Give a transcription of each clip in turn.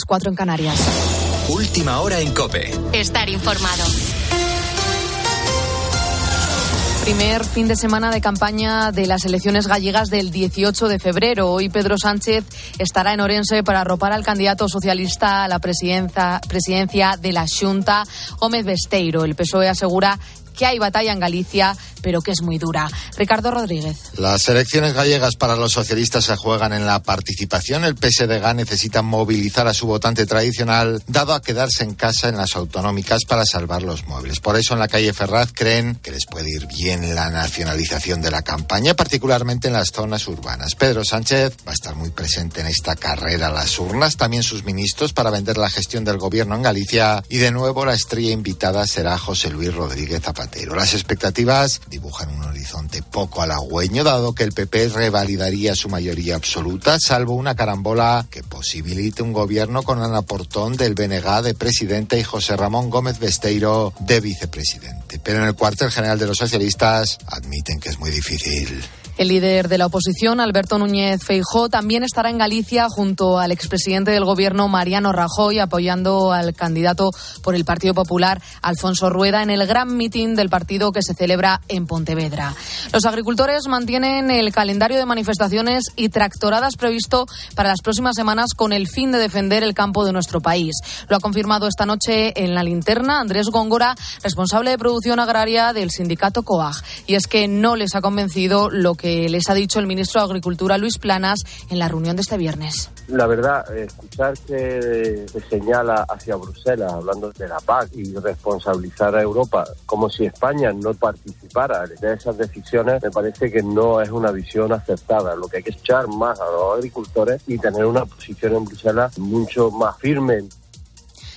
las 4 en Canarias. Última hora en Cope. Estar informado. Primer fin de semana de campaña de las elecciones gallegas del 18 de febrero. Hoy Pedro Sánchez estará en Orense para arropar al candidato socialista a la presidencia de la Junta, Gómez Besteiro. El PSOE asegura que hay batalla en Galicia, pero que es muy dura. Ricardo Rodríguez. Las elecciones gallegas para los socialistas se juegan en la participación. El PSDG necesita movilizar a su votante tradicional, dado a quedarse en casa en las autonómicas para salvar los muebles. Por eso en la calle Ferraz creen que les puede ir bien la nacionalización de la campaña, particularmente en las zonas urbanas. Pedro Sánchez va a estar muy presente en esta carrera a las urnas, también sus ministros para vender la gestión del gobierno en Galicia y de nuevo la estrella invitada será José Luis Rodríguez Zapatero. Las expectativas dibujan un horizonte poco halagüeño, dado que el PP revalidaría su mayoría absoluta, salvo una carambola que posibilite un gobierno con Ana Portón del BNG de presidente y José Ramón Gómez Besteiro de vicepresidente. Pero en el cuartel general de los socialistas admiten que es muy difícil. El líder de la oposición, Alberto Núñez Feijó, también estará en Galicia junto al expresidente del gobierno, Mariano Rajoy, apoyando al candidato por el Partido Popular, Alfonso Rueda, en el gran mitin del partido que se celebra en Pontevedra. Los agricultores mantienen el calendario de manifestaciones y tractoradas previsto para las próximas semanas con el fin de defender el campo de nuestro país. Lo ha confirmado esta noche en la linterna Andrés Góngora, responsable de producción agraria del sindicato COAG. Y es que no les ha convencido lo que les ha dicho el ministro de Agricultura, Luis Planas, en la reunión de este viernes. La verdad, escuchar que se señala hacia Bruselas, hablando de la PAC, y responsabilizar a Europa como si España no participara de esas decisiones, me parece que no es una visión aceptada. Lo que hay que echar más a los agricultores y tener una posición en Bruselas mucho más firme.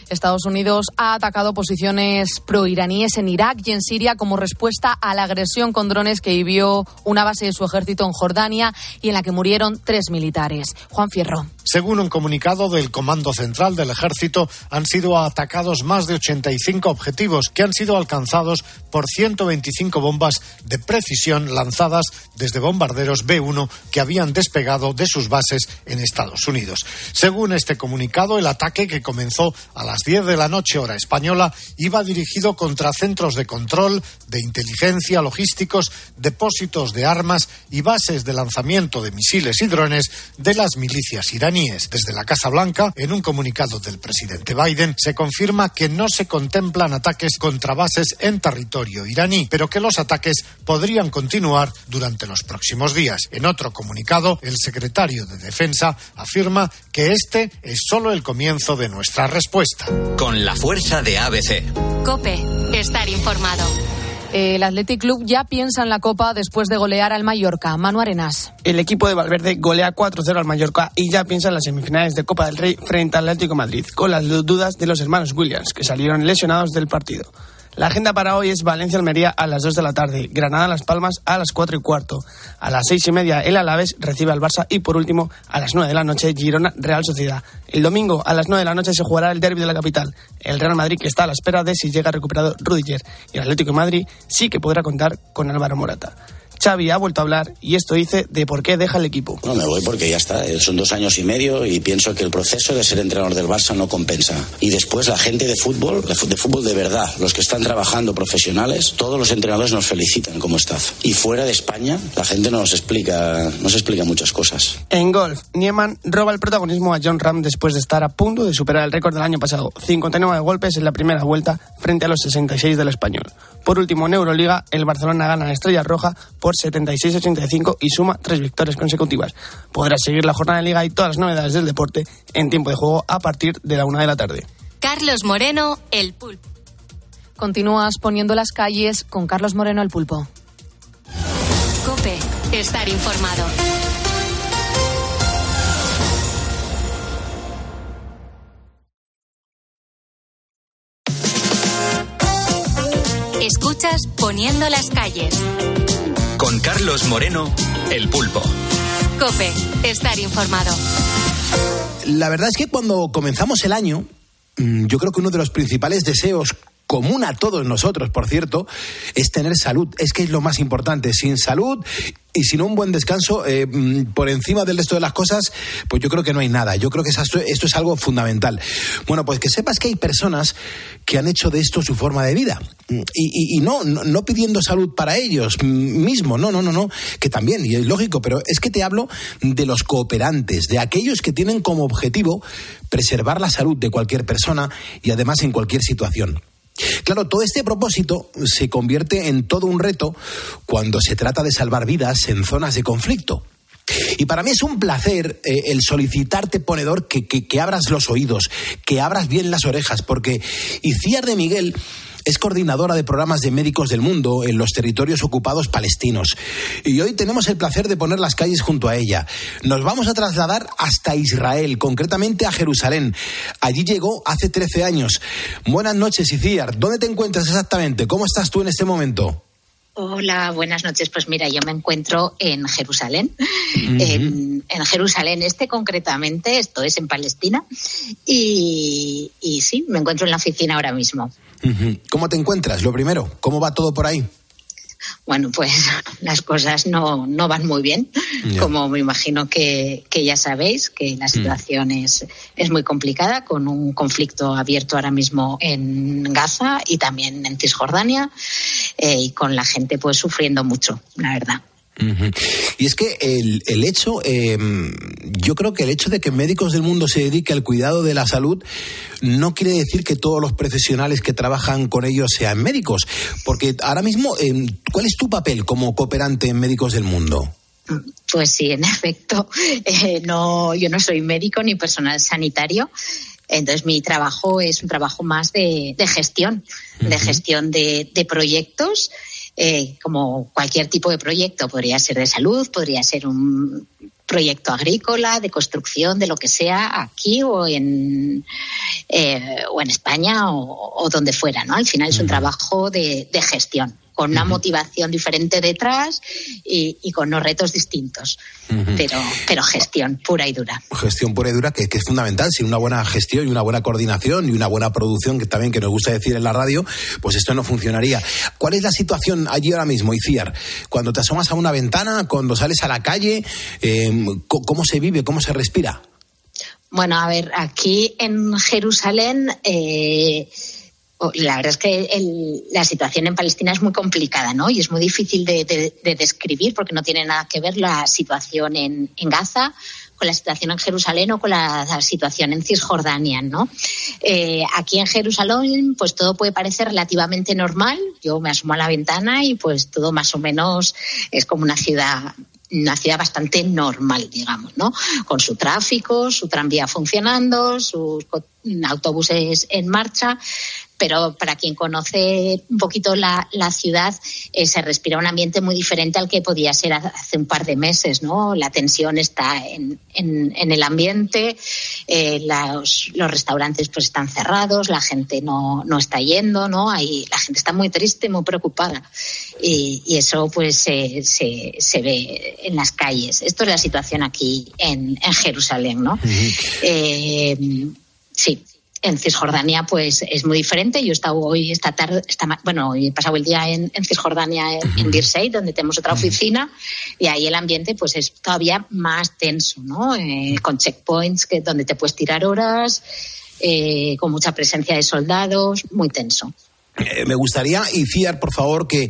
Estados Unidos ha atacado posiciones proiraníes en Irak y en Siria como respuesta a la agresión con drones que vivió una base de su ejército en Jordania y en la que murieron tres militares. Juan Fierro. Según un comunicado del Comando Central del Ejército, han sido atacados más de 85 objetivos que han sido alcanzados por 125 bombas de precisión lanzadas desde bombarderos B-1 que habían despegado de sus bases en Estados Unidos. Según este comunicado, el ataque que comenzó a las 10 de la noche hora española iba dirigido contra centros de control, de inteligencia, logísticos, depósitos de armas y bases de lanzamiento de misiles y drones de las milicias iraníes. Desde la Casa Blanca, en un comunicado del presidente Biden, se confirma que no se contemplan ataques contra bases en territorio iraní, pero que los ataques podrían continuar durante los próximos días. En otro comunicado, el secretario de Defensa afirma que este es solo el comienzo de nuestra respuesta. Con la fuerza de ABC. Cope, estar informado. El Athletic Club ya piensa en la Copa después de golear al Mallorca. Manu Arenas. El equipo de Valverde golea 4-0 al Mallorca y ya piensa en las semifinales de Copa del Rey frente al Atlético Madrid, con las dudas de los hermanos Williams, que salieron lesionados del partido. La agenda para hoy es Valencia-Almería a las 2 de la tarde, Granada-Las Palmas a las 4 y cuarto, a las 6 y media el Alaves recibe al Barça y por último a las 9 de la noche Girona-Real Sociedad. El domingo a las 9 de la noche se jugará el derby de la capital. El Real Madrid que está a la espera de si llega recuperado Rudiger y el Atlético de Madrid sí que podrá contar con Álvaro Morata. Xavi ha vuelto a hablar y esto dice de por qué deja el equipo. No me voy porque ya está, son dos años y medio y pienso que el proceso de ser entrenador del Barça no compensa. Y después la gente de fútbol, de fútbol de verdad, los que están trabajando profesionales, todos los entrenadores nos felicitan como staff. Y fuera de España, la gente nos explica, nos explica muchas cosas. En golf, Nieman roba el protagonismo a John Ram después de estar a punto de superar el récord del año pasado, 59 golpes en la primera vuelta frente a los 66 del español. Por último, en Euroliga, el Barcelona gana a Estrella Roja por 76-85 y suma tres victorias consecutivas. Podrás seguir la jornada de liga y todas las novedades del deporte en tiempo de juego a partir de la una de la tarde. Carlos Moreno, el pulpo. Continúas poniendo las calles con Carlos Moreno, el pulpo. Cope, estar informado. Escuchas Poniendo las calles. Con Carlos Moreno, el pulpo. Cope, estar informado. La verdad es que cuando comenzamos el año, mm, yo creo que uno de los principales deseos común a todos nosotros, por cierto, es tener salud. Es que es lo más importante. Sin salud y sin un buen descanso eh, mm, por encima del resto de las cosas, pues yo creo que no hay nada. Yo creo que esto, es algo fundamental. Bueno, pues que sepas que hay personas que han hecho de esto su forma de vida. Y, no, no, pidiendo salud para ellos mismos, no, no, no, no, que también, y es lógico, pero es que te hablo de los cooperantes, de aquellos que tienen como objetivo preservar la salud de cualquier persona y además en cualquier situación. Claro, todo este propósito se convierte en todo un reto cuando se trata de salvar vidas en zonas de conflicto. Y para mí es un placer eh, el solicitarte, ponedor, que, que, abras los oídos, que abras bien las orejas, porque Iciar de Miguel es coordinadora de programas de médicos del mundo en los territorios ocupados palestinos. Y hoy tenemos el placer de poner las calles junto a ella. Nos vamos a trasladar hasta Israel, concretamente a Jerusalén. Allí llegó hace 13 años. Buenas noches, Iciar. ¿Dónde te encuentras exactamente? ¿Cómo estás tú en este momento? Hola, buenas noches. Pues mira, yo me encuentro en Jerusalén, en, Jerusalén este concretamente, esto es en Palestina, y, y sí, me encuentro en la oficina ahora mismo. ¿Cómo te encuentras? Lo primero, ¿cómo va todo por ahí? Bueno, pues las cosas no, no van muy bien, como me imagino que, ya sabéis, que la mm. situación es, es muy complicada, con un conflicto abierto ahora mismo en Gaza y también en Cisjordania, eh, y con la gente pues sufriendo mucho, la verdad. Y es que el, el hecho, em, yo creo que el hecho de que médicos del mundo se dediquen al cuidado de la salud no quiere decir que todos los profesionales que trabajan con ellos sean médicos. Porque ahora mismo, em, ¿cuál es tu papel como cooperante en Médicos del Mundo? Pues sí, en efecto, eh, no, yo no soy médico ni personal sanitario. Entonces, mi trabajo es un trabajo más de, gestión, de gestión de, de proyectos eh, como cualquier tipo de proyecto. Podría ser de salud, podría ser un proyecto agrícola, de construcción, de lo que sea, aquí o en, eh, o en España o, donde fuera. ¿no? Al final es un trabajo de gestión con una motivación diferente detrás y, con unos retos distintos. pero, pero gestión pura y dura. Gestión pura y dura que, es fundamental. Sin una buena gestión y una buena coordinación y una buena producción, que también que nos gusta decir en la radio, pues esto no funcionaría. ¿Cuál es la situación allí ahora mismo, Iciar? Cuando te asomas a una ventana, cuando sales a la calle, em, ¿cómo se vive, cómo se respira? Bueno, a ver, aquí en Jerusalén eh, la verdad es que la situación en Palestina es muy complicada, ¿no? Y es muy difícil de, describir porque no tiene nada que ver la situación en, Gaza con la situación en Jerusalén o con la, situación en Cisjordania, ¿no? Eh, aquí en Jerusalén, pues todo puede parecer relativamente normal. Yo me asomo a la ventana y pues todo más o menos es como una ciudad una ciudad bastante normal, digamos, ¿no? Con su tráfico, su tranvía funcionando, sus autobuses en marcha, pero para quien conoce un poquito la, ciudad, eh, se respira un ambiente muy diferente al que podía ser hace un par de meses, ¿no? La tensión está en, el ambiente, eh, los, restaurantes pues están cerrados, la gente no, está yendo, ¿no? Ahí, la gente está muy triste, muy preocupada y, eso pues se, ve en las calles. Esto es la situación aquí en, Jerusalén, ¿no? Eh, sí en Cisjordania pues es muy diferente. Yo he estado hoy, esta tarde, esta, bueno, he pasado el día en, Cisjordania, en, Birsey, donde tenemos otra oficina, y ahí el ambiente pues es todavía más tenso, ¿no? Eh, con checkpoints que, donde te puedes tirar horas, eh, con mucha presencia de soldados, muy tenso. Eh, me gustaría, Iciar, por favor, que,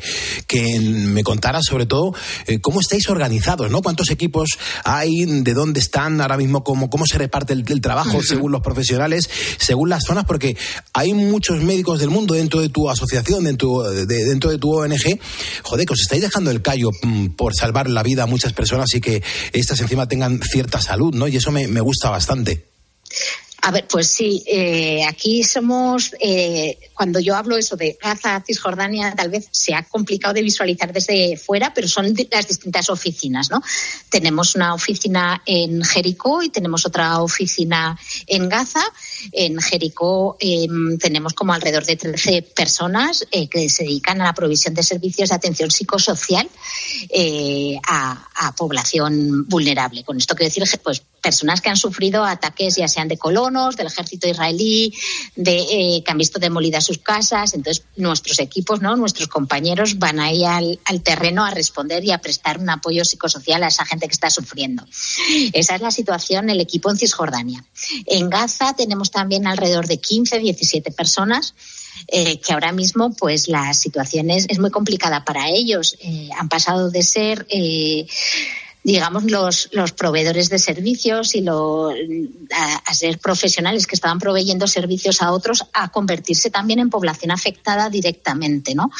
me contara sobre todo eh, cómo estáis organizados, ¿no? ¿Cuántos equipos hay? ¿De dónde están ahora mismo? ¿Cómo, cómo se reparte el, trabajo según los profesionales, según las zonas? Porque hay muchos médicos del mundo dentro de tu asociación, dentro de, dentro de tu ONG. Joder, que os estáis dejando el callo mm, por salvar la vida a muchas personas y que estas encima tengan cierta salud, ¿no? Y eso me, me gusta bastante. A ver, pues sí, eh, aquí somos, eh, cuando yo hablo eso de Gaza, Cisjordania, tal vez se ha complicado de visualizar desde fuera, pero son las distintas oficinas, ¿no? Tenemos una oficina en Jericó y tenemos otra oficina en Gaza. En Jericó em, tenemos como alrededor de 13 personas eh, que se dedican a la provisión de servicios de atención psicosocial a, a población vulnerable. Con esto quiero decir, pues personas que han sufrido ataques ya sean de colonos, del ejército israelí, de eh, que han visto demolidas sus casas. Entonces, nuestros equipos, ¿no? nuestros compañeros van ahí al, terreno a responder y a prestar un apoyo psicosocial a esa gente que está sufriendo. Esa es la situación el equipo en Cisjordania. En Gaza tenemos también alrededor de 15, 17 personas. Eh, que ahora mismo pues la situación es, es muy complicada para ellos. Eh, han pasado de ser digamos, los, los proveedores de servicios y lo, a, ser profesionales que estaban proveyendo servicios a otros a convertirse también en población afectada directamente, ¿no?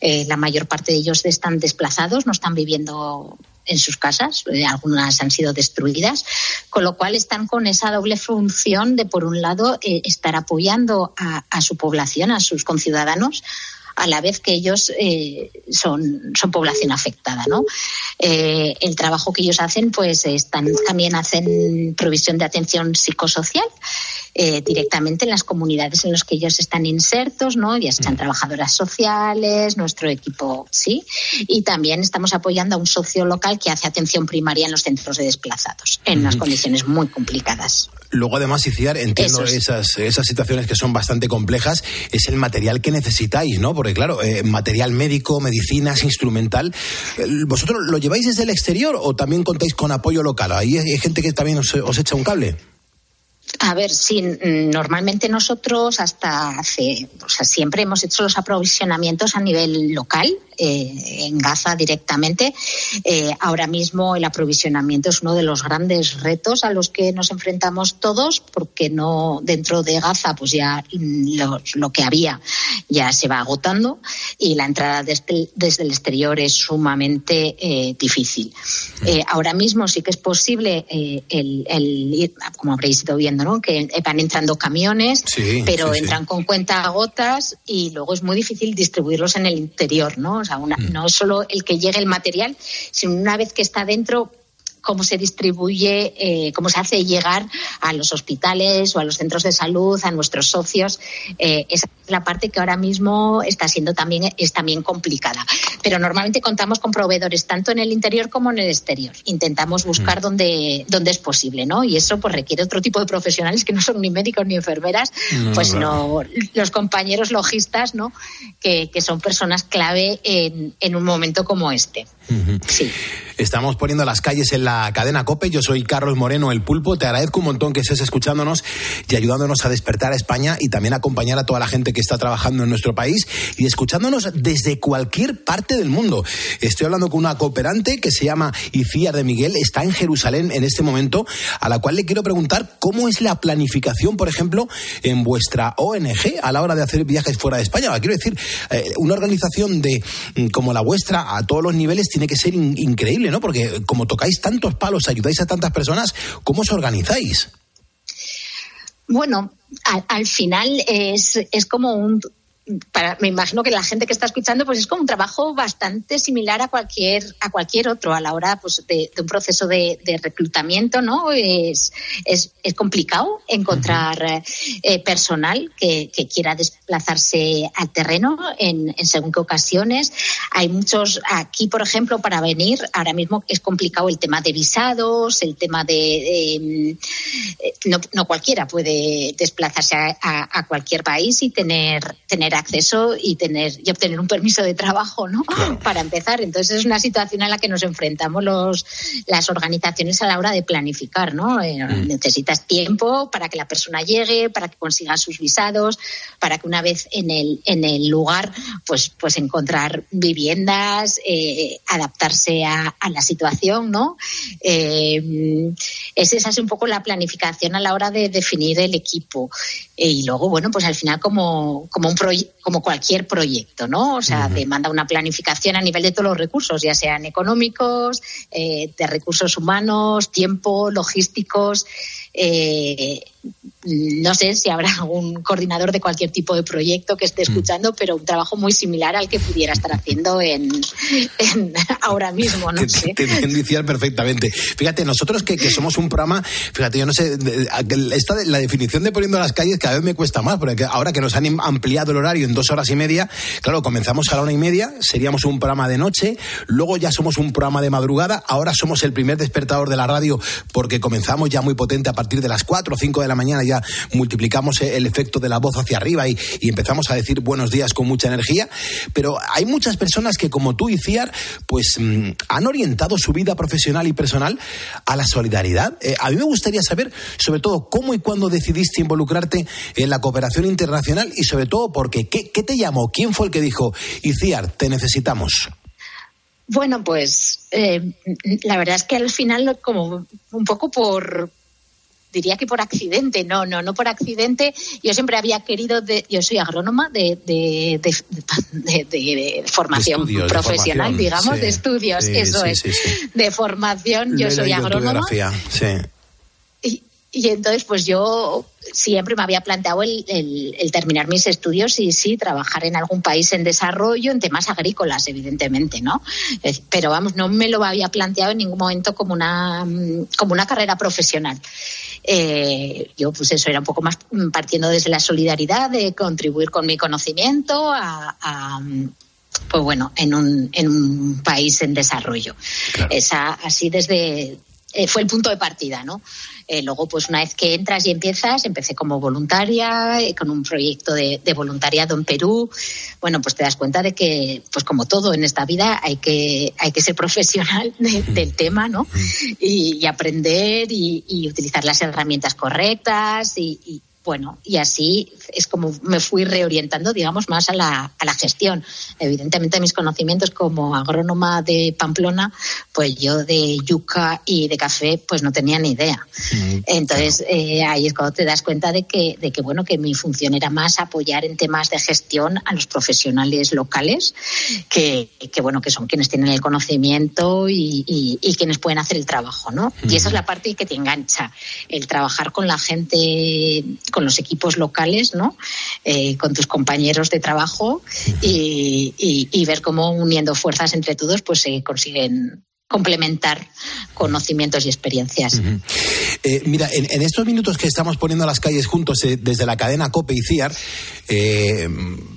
Eh, la mayor parte de ellos están desplazados, no están viviendo en sus casas, eh, algunas han sido destruidas, con lo cual están con esa doble función de, por un lado, eh, estar apoyando a, a su población, a sus conciudadanos, a la vez que ellos eh, son, son población afectada, ¿no? Eh, el trabajo que ellos hacen, pues están, también hacen provisión de atención psicosocial eh, directamente en las comunidades en las que ellos están insertos, ¿no? Ya sean trabajadoras sociales, nuestro equipo, sí. Y también estamos apoyando a un socio local que hace atención primaria en los centros de desplazados, en unas condiciones muy complicadas. Luego, además, Iciar, entiendo es. esas, esas situaciones que son bastante complejas, es el material que necesitáis, ¿no? Porque, claro, eh, material médico, medicinas, instrumental. ¿Vosotros lo lleváis desde el exterior o también contáis con apoyo local? Ahí hay, hay gente que también os, os echa un cable. A ver, sí, normalmente nosotros hasta hace, o sea, siempre hemos hecho los aprovisionamientos a nivel local, eh, en Gaza directamente. Eh, ahora mismo el aprovisionamiento es uno de los grandes retos a los que nos enfrentamos todos, porque no dentro de Gaza, pues ya lo, lo que había ya se va agotando y la entrada desde, desde el exterior es sumamente eh, difícil. Ahora mismo sí que es posible el, el ir, como habréis ido viendo, ¿no? que van entrando camiones, Sí, pero sí, sí. entran con cuentagotas y luego es muy difícil distribuirlos en el interior, ¿no? O sea, una- no es solo el que llegue el material, sino una vez que está dentro cómo se distribuye, eh, cómo se hace llegar a los hospitales o a los centros de salud, a nuestros socios. Eh, esa es la parte que ahora mismo está siendo también, es también complicada. Pero normalmente contamos con proveedores tanto en el interior como en el exterior. Intentamos buscar donde, donde es posible, ¿no? Y eso pues requiere otro tipo de profesionales que no son ni médicos ni enfermeras, No, pues claro. no, los compañeros logistas, ¿no? Que, que son personas clave en, en un momento como este. Sí. Estamos poniendo las calles en la cadena Cope. Yo soy Carlos Moreno, el pulpo. Te agradezco un montón que estés escuchándonos y ayudándonos a despertar a España y también acompañar a toda la gente que está trabajando en nuestro país y escuchándonos desde cualquier parte del mundo. Estoy hablando con una cooperante que se llama Iciar de Miguel. Está en Jerusalén en este momento, a la cual le quiero preguntar cómo es la planificación, por ejemplo, en vuestra ONG a la hora de hacer viajes fuera de España. Quiero decir, eh, una organización de mm, como la vuestra a todos los niveles tiene que ser in- increíble, ¿no? Porque como tocáis tantos palos, ayudáis a tantas personas, ¿cómo os organizáis? Bueno, al, al final es, es como un. Para, me imagino que la gente que está escuchando pues es como un trabajo bastante similar a cualquier a cualquier otro a la hora pues de, de un proceso de, de reclutamiento no es, es, es complicado encontrar eh, personal que, que quiera desplazarse al terreno en, en según qué ocasiones. Hay muchos aquí por ejemplo para venir ahora mismo es complicado el tema de visados el tema de, de, eh, no, no cualquiera puede desplazarse a, a, a cualquier país y tener tener acceso y tener y obtener un permiso de trabajo, ¿no? Para empezar. Entonces es una situación a la que nos enfrentamos los las organizaciones a la hora de planificar, ¿no? Eh, Necesitas tiempo para que la persona llegue, para que consiga sus visados, para que una vez en el en el lugar, pues pues encontrar viviendas, eh, adaptarse a, a la situación, ¿no? Eh, es esa es un poco la planificación a la hora de definir el equipo. Y luego, bueno, pues al final como, como, un proye- como cualquier proyecto, ¿no? O sea, demanda una planificación a nivel de todos los recursos, ya sean económicos, eh, de recursos humanos, tiempo, logísticos. Eh, no sé si habrá algún coordinador de cualquier tipo de proyecto que esté escuchando, pero un trabajo muy similar al que pudiera estar haciendo en, ahora mismo, no sé. Te entiendo perfectamente. Fíjate, nosotros que, somos un programa, fíjate, yo no sé, esta, la definición de poniendo las calles cada vez me cuesta más, porque ahora que nos han ampliado el horario en dos horas y media, claro, comenzamos a la una y media, seríamos un programa de noche, luego ya somos un programa de madrugada, ahora somos el primer despertador de la radio porque comenzamos ya muy potente a partir de las cuatro o cinco de la mañana ya multiplicamos el efecto de la voz hacia arriba y, empezamos a decir buenos días con mucha energía. Pero hay muchas personas que, como tú y Ciar, pues mm, han orientado su vida profesional y personal a la solidaridad. Eh, a mí me gustaría saber, sobre todo, cómo y cuándo decidiste involucrarte en la cooperación internacional y, sobre todo, por qué. ¿Qué, te llamó? ¿Quién fue el que dijo, Iciar, te necesitamos? Bueno, pues eh, la verdad es que al final, como un poco por, diría que por accidente, no, no, no por accidente. Yo siempre había querido, de, yo soy agrónoma de, de, de, formación profesional, digamos, de estudios, eso es, de formación, yo soy agrónoma. Y entonces, pues yo siempre me había planteado el, el, terminar mis estudios y sí, trabajar en algún país en desarrollo, en temas agrícolas, evidentemente, ¿no? Pero vamos, no me lo había planteado en ningún momento como una, como una carrera profesional. Eh, yo, pues eso, era un poco más partiendo desde la solidaridad, de contribuir con mi conocimiento a, pues bueno, en un, en un país en desarrollo. Esa, así desde, eh, fue el punto de partida, ¿no? Eh, luego, pues una vez que entras y empiezas, empecé como voluntaria, eh, con un proyecto de, voluntariado en Perú. Bueno, pues te das cuenta de que, pues como todo en esta vida, hay que, hay que ser profesional del tema, ¿no? Y, aprender y, utilizar las herramientas correctas y bueno, y así es como me fui reorientando, digamos, más a la, a la gestión. Evidentemente, mis conocimientos como agrónoma de Pamplona, pues yo de yuca y de café, pues no tenía ni idea. Mm, Entonces, eh, ahí es cuando te das cuenta de que, de que, bueno, que mi función era más apoyar en temas de gestión a los profesionales locales, que, que bueno, que son quienes tienen el conocimiento y, y, quienes pueden hacer el trabajo, ¿no? Y esa es la parte que te engancha, el trabajar con la gente con los equipos locales, ¿no? Eh, con tus compañeros de trabajo y, ver cómo uniendo fuerzas entre todos pues se consiguen complementar conocimientos y experiencias. Eh, mira, en, estos minutos que estamos poniendo las calles juntos eh, desde la cadena COPE y CIAR,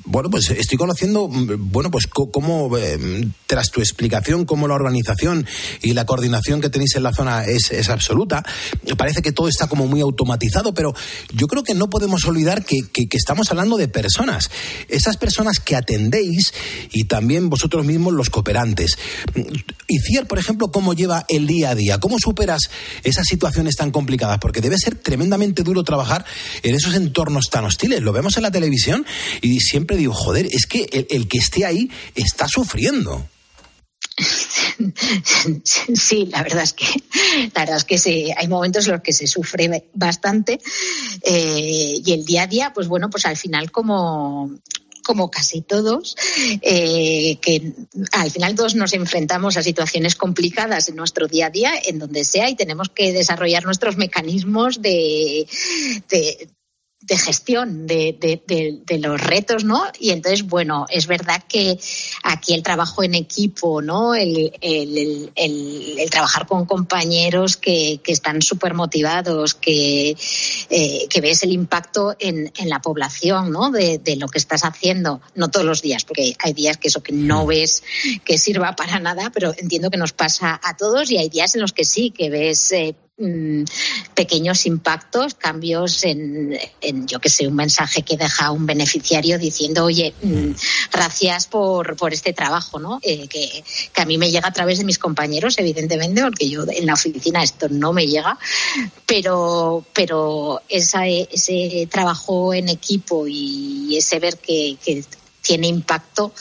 bueno, pues estoy conociendo, bueno, pues cómo, tras tu explicación, cómo la organización y la coordinación que tenéis en la zona es, es, absoluta. Parece que todo está como muy automatizado, pero yo creo que no podemos olvidar que, que, que estamos hablando de personas. Esas personas que atendéis y también vosotros mismos los cooperantes. Y CIAR, por ejemplo, ¿cómo lleva el día a día? ¿Cómo superas esas situaciones tan complicadas? Porque debe ser tremendamente duro trabajar en esos entornos tan hostiles. Lo vemos en la televisión y siempre digo, joder, es que el, que esté ahí está sufriendo. Sí, la verdad es que la verdad es que sí, hay momentos en los que se sufre bastante eh, y el día a día, pues bueno, pues al final como como casi todos, eh, que al final todos nos enfrentamos a situaciones complicadas en nuestro día a día, en donde sea, y tenemos que desarrollar nuestros mecanismos de, de gestión de, de, los retos, ¿no? Y entonces, bueno, es verdad que aquí el trabajo en equipo, ¿no? El, el, el, trabajar con compañeros que, que están súper motivados, que, eh, que ves el impacto en, en la población, ¿no? De, de, lo que estás haciendo, no todos los días, porque hay días que eso que no ves que sirva para nada, pero entiendo que nos pasa a todos y hay días en los que sí, que ves eh, Mm, pequeños impactos, cambios en, yo que sé, un mensaje que deja un beneficiario diciendo, oye, mm, gracias por, por este trabajo, ¿no? Eh, que, que, a mí me llega a través de mis compañeros, evidentemente, porque yo en la oficina esto no me llega, pero, pero esa, ese trabajo en equipo y ese ver que, que tiene impacto,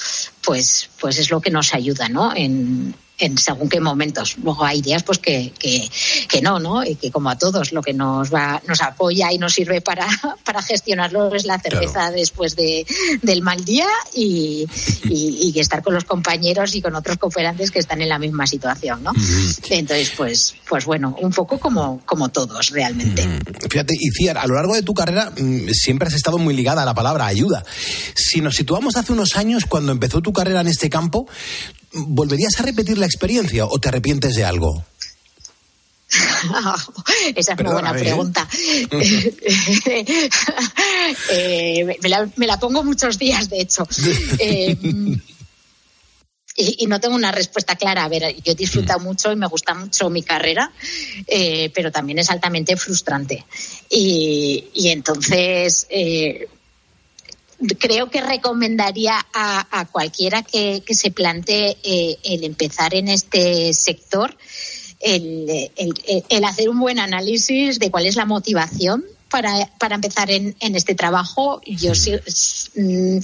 pues, pues es lo que nos ayuda, ¿no? En, en según qué momentos. Luego hay días pues que, que, que, no, ¿no? Y que como a todos lo que nos va, nos apoya y nos sirve para, para gestionarlo es la cerveza claro. después de, del mal día y, y, y, estar con los compañeros y con otros cooperantes que están en la misma situación, ¿no? Mm. Entonces, pues, pues bueno, un poco como, como todos realmente. Mm. Fíjate, Iciar, a lo largo de tu carrera mm, siempre has estado muy ligada a la palabra ayuda. Si nos situamos hace unos años, cuando empezó tu carrera en este campo, ¿volverías a repetir la experiencia o te arrepientes de algo? Esa es Perdona, una buena pregunta. eh, me, la, me, la, pongo muchos días, de hecho. Eh, y, y, no tengo una respuesta clara. A ver, yo he disfrutado mm. mucho y me gusta mucho mi carrera, eh, pero también es altamente frustrante. Y, y entonces, eh, creo que recomendaría a, a cualquiera que, que, se plantee eh, el empezar en este sector, el, el, el, hacer un buen análisis de cuál es la motivación para, para empezar en, en, este trabajo. Yo sí, mm,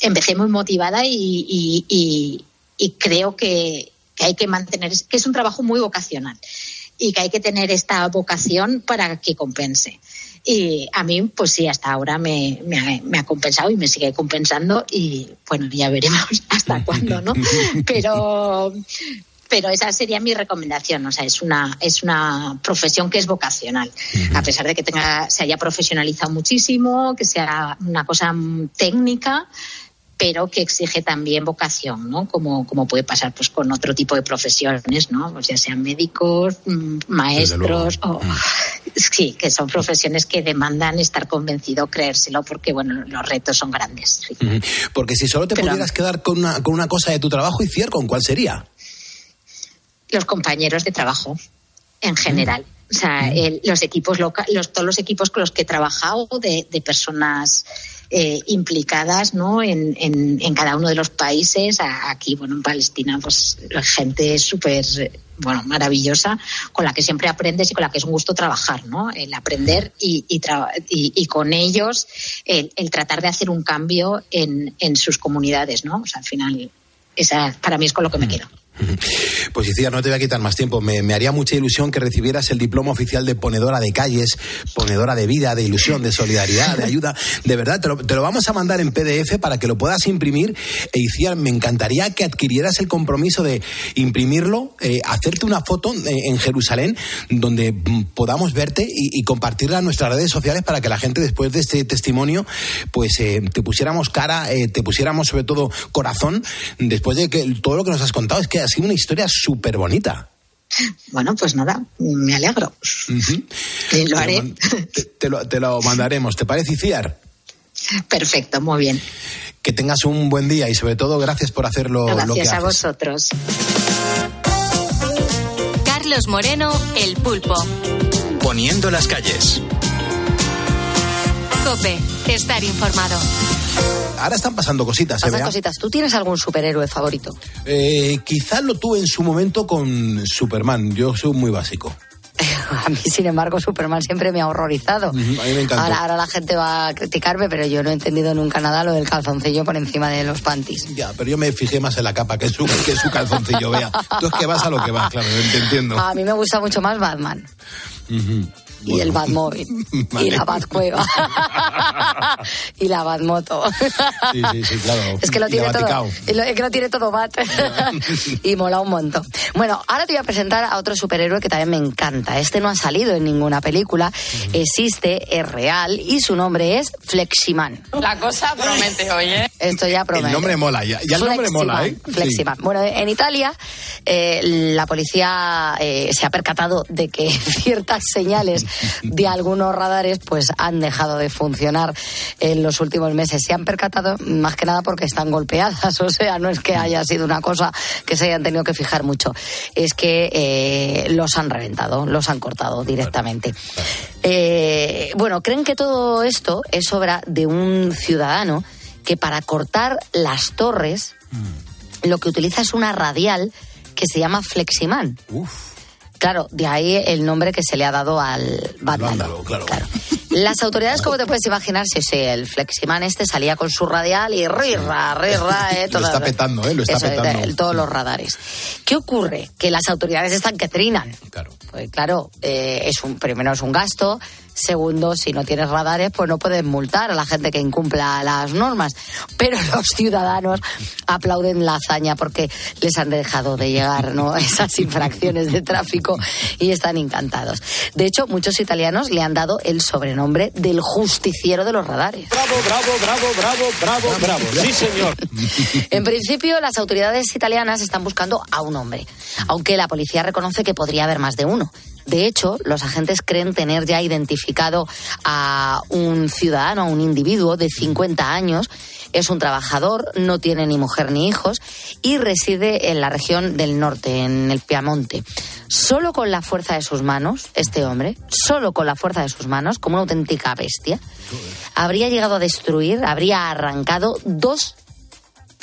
empecé muy motivada y, y, y, y creo que, que hay que mantener, que es un trabajo muy vocacional y que hay que tener esta vocación para que compense. Y a mí, pues sí, hasta ahora me, me, ha, me, ha, compensado y me sigue compensando y bueno, ya veremos hasta cuándo, ¿no? Pero, pero esa sería mi recomendación. O sea, es una, es una profesión que es vocacional. Uh -huh. A pesar de que tenga, se haya profesionalizado muchísimo, que sea una cosa técnica, pero que exige también vocación, ¿no? Como, como puede pasar pues con otro tipo de profesiones, ¿no? Pues ya sean médicos, mm, maestros, o, sí, que son profesiones que demandan estar convencido, creérselo, porque bueno, los retos son grandes. Sí. Porque si solo te pero, pudieras quedar con una, con una cosa de tu trabajo, y ¿con cuál sería? Los compañeros de trabajo, en general. O sea, el, los equipos loca, los, todos los equipos con los que he trabajado de, de personas eh, implicadas ¿no? en, en, en, cada uno de los países. Aquí, bueno, en Palestina, pues la gente es súper bueno, maravillosa, con la que siempre aprendes y con la que es un gusto trabajar, ¿no? El aprender y, y, y, y con ellos el, el, tratar de hacer un cambio en, en sus comunidades, ¿no? O sea, al final, esa para mí es con lo que me quedo. Pues Iciar, no te voy a quitar más tiempo. Me, haría mucha ilusión que recibieras el diploma oficial de ponedora de calles, ponedora de vida, de ilusión, de solidaridad, de ayuda. De verdad, te lo, vamos a mandar en PDF para que lo puedas imprimir. E me encantaría que adquirieras el compromiso de imprimirlo, eh, hacerte una foto eh, en Jerusalén donde podamos verte y, compartirla en nuestras redes sociales para que la gente después de este testimonio pues eh, te pusiéramos cara, te pusiéramos sobre todo corazón después de que todo lo que nos has contado es que ha sido una historia súper bonita. Bueno, pues nada, me alegro. Uh -huh. lo haré. Te, te, lo, te, lo, mandaremos. ¿Te parece, Iciar? Perfecto, muy bien. Que tengas un buen día y sobre todo gracias por hacerlo gracias lo que a haces. vosotros. Carlos Moreno, El Pulpo. Poniendo las calles. Cope, estar informado. Ahora están pasando cositas. Pasan ¿eh, cositas. ¿Tú tienes algún superhéroe favorito? Eh, quizás lo tuve en su momento con Superman. Yo soy muy básico. A mí, sin embargo, Superman siempre me ha horrorizado. A mí me encantó. Ahora, ahora, la gente va a criticarme, pero yo no he entendido nunca nada lo del calzoncillo por encima de los panties. Ya, pero yo me fijé más en la capa que su, que su calzoncillo, vea. Tú es que vas a lo que vas, claro, te entiendo. A mí me gusta mucho más Batman. Uh -huh. Y el Batmóvil. Vale. Y la Batcueva. y la Batmoto. sí, sí, sí, claro. Es que lo tiene todo. Es que lo tiene todo Bat. y mola un montón. Bueno, ahora te voy a presentar a otro superhéroe que también me encanta. Este no ha salido en ninguna película. Uh -huh. Existe, es real y su nombre es Fleximan. La cosa promete hoy, ¿eh? Esto ya promete. El nombre mola, ya, ya el nombre mola, ¿eh? Fleximan. Sí. Bueno, en Italia eh, la policía eh, se ha percatado de que ciertas señales de algunos radares pues han dejado de funcionar en los últimos meses. Se han percatado más que nada porque están golpeadas, o sea, no es que haya sido una cosa que se hayan tenido que fijar mucho, es que eh, los han reventado, los han cortado directamente. Eh, bueno, creen que todo esto es obra de un ciudadano que para cortar las torres mm. lo que utiliza es una radial que se llama Fleximan. Uf. Claro, de ahí el nombre que se le ha dado al Batman. Vándalo, claro. claro. Las autoridades, como te puedes imaginar, si sí, el Fleximan este salía con su radial y rirra, rirra, eh, Lo todo- está petando, ¿eh? Lo está Eso, petando. de- todos los radares. ¿Qué ocurre? Que las autoridades están que trinan. Claro. Pues claro, eh, es un, primero es un gasto, segundo, si no tienes radares, pues no puedes multar a la gente que incumpla las normas. Pero los ciudadanos aplauden la hazaña porque les han dejado de llegar ¿no? esas infracciones de tráfico y están encantados. De hecho, muchos italianos le han dado el sobrenombre del justiciero de los radares. Bravo, bravo, bravo, bravo, bravo, bravo. Sí, señor. En principio, las autoridades italianas están buscando a un hombre, aunque la policía reconoce que podría haber más de uno. De hecho, los agentes creen tener ya identificado a un ciudadano, a un individuo de 50 años. Es un trabajador, no tiene ni mujer ni hijos y reside en la región del norte, en el Piamonte. Solo con la fuerza de sus manos, este hombre, solo con la fuerza de sus manos, como una auténtica bestia, habría llegado a destruir, habría arrancado dos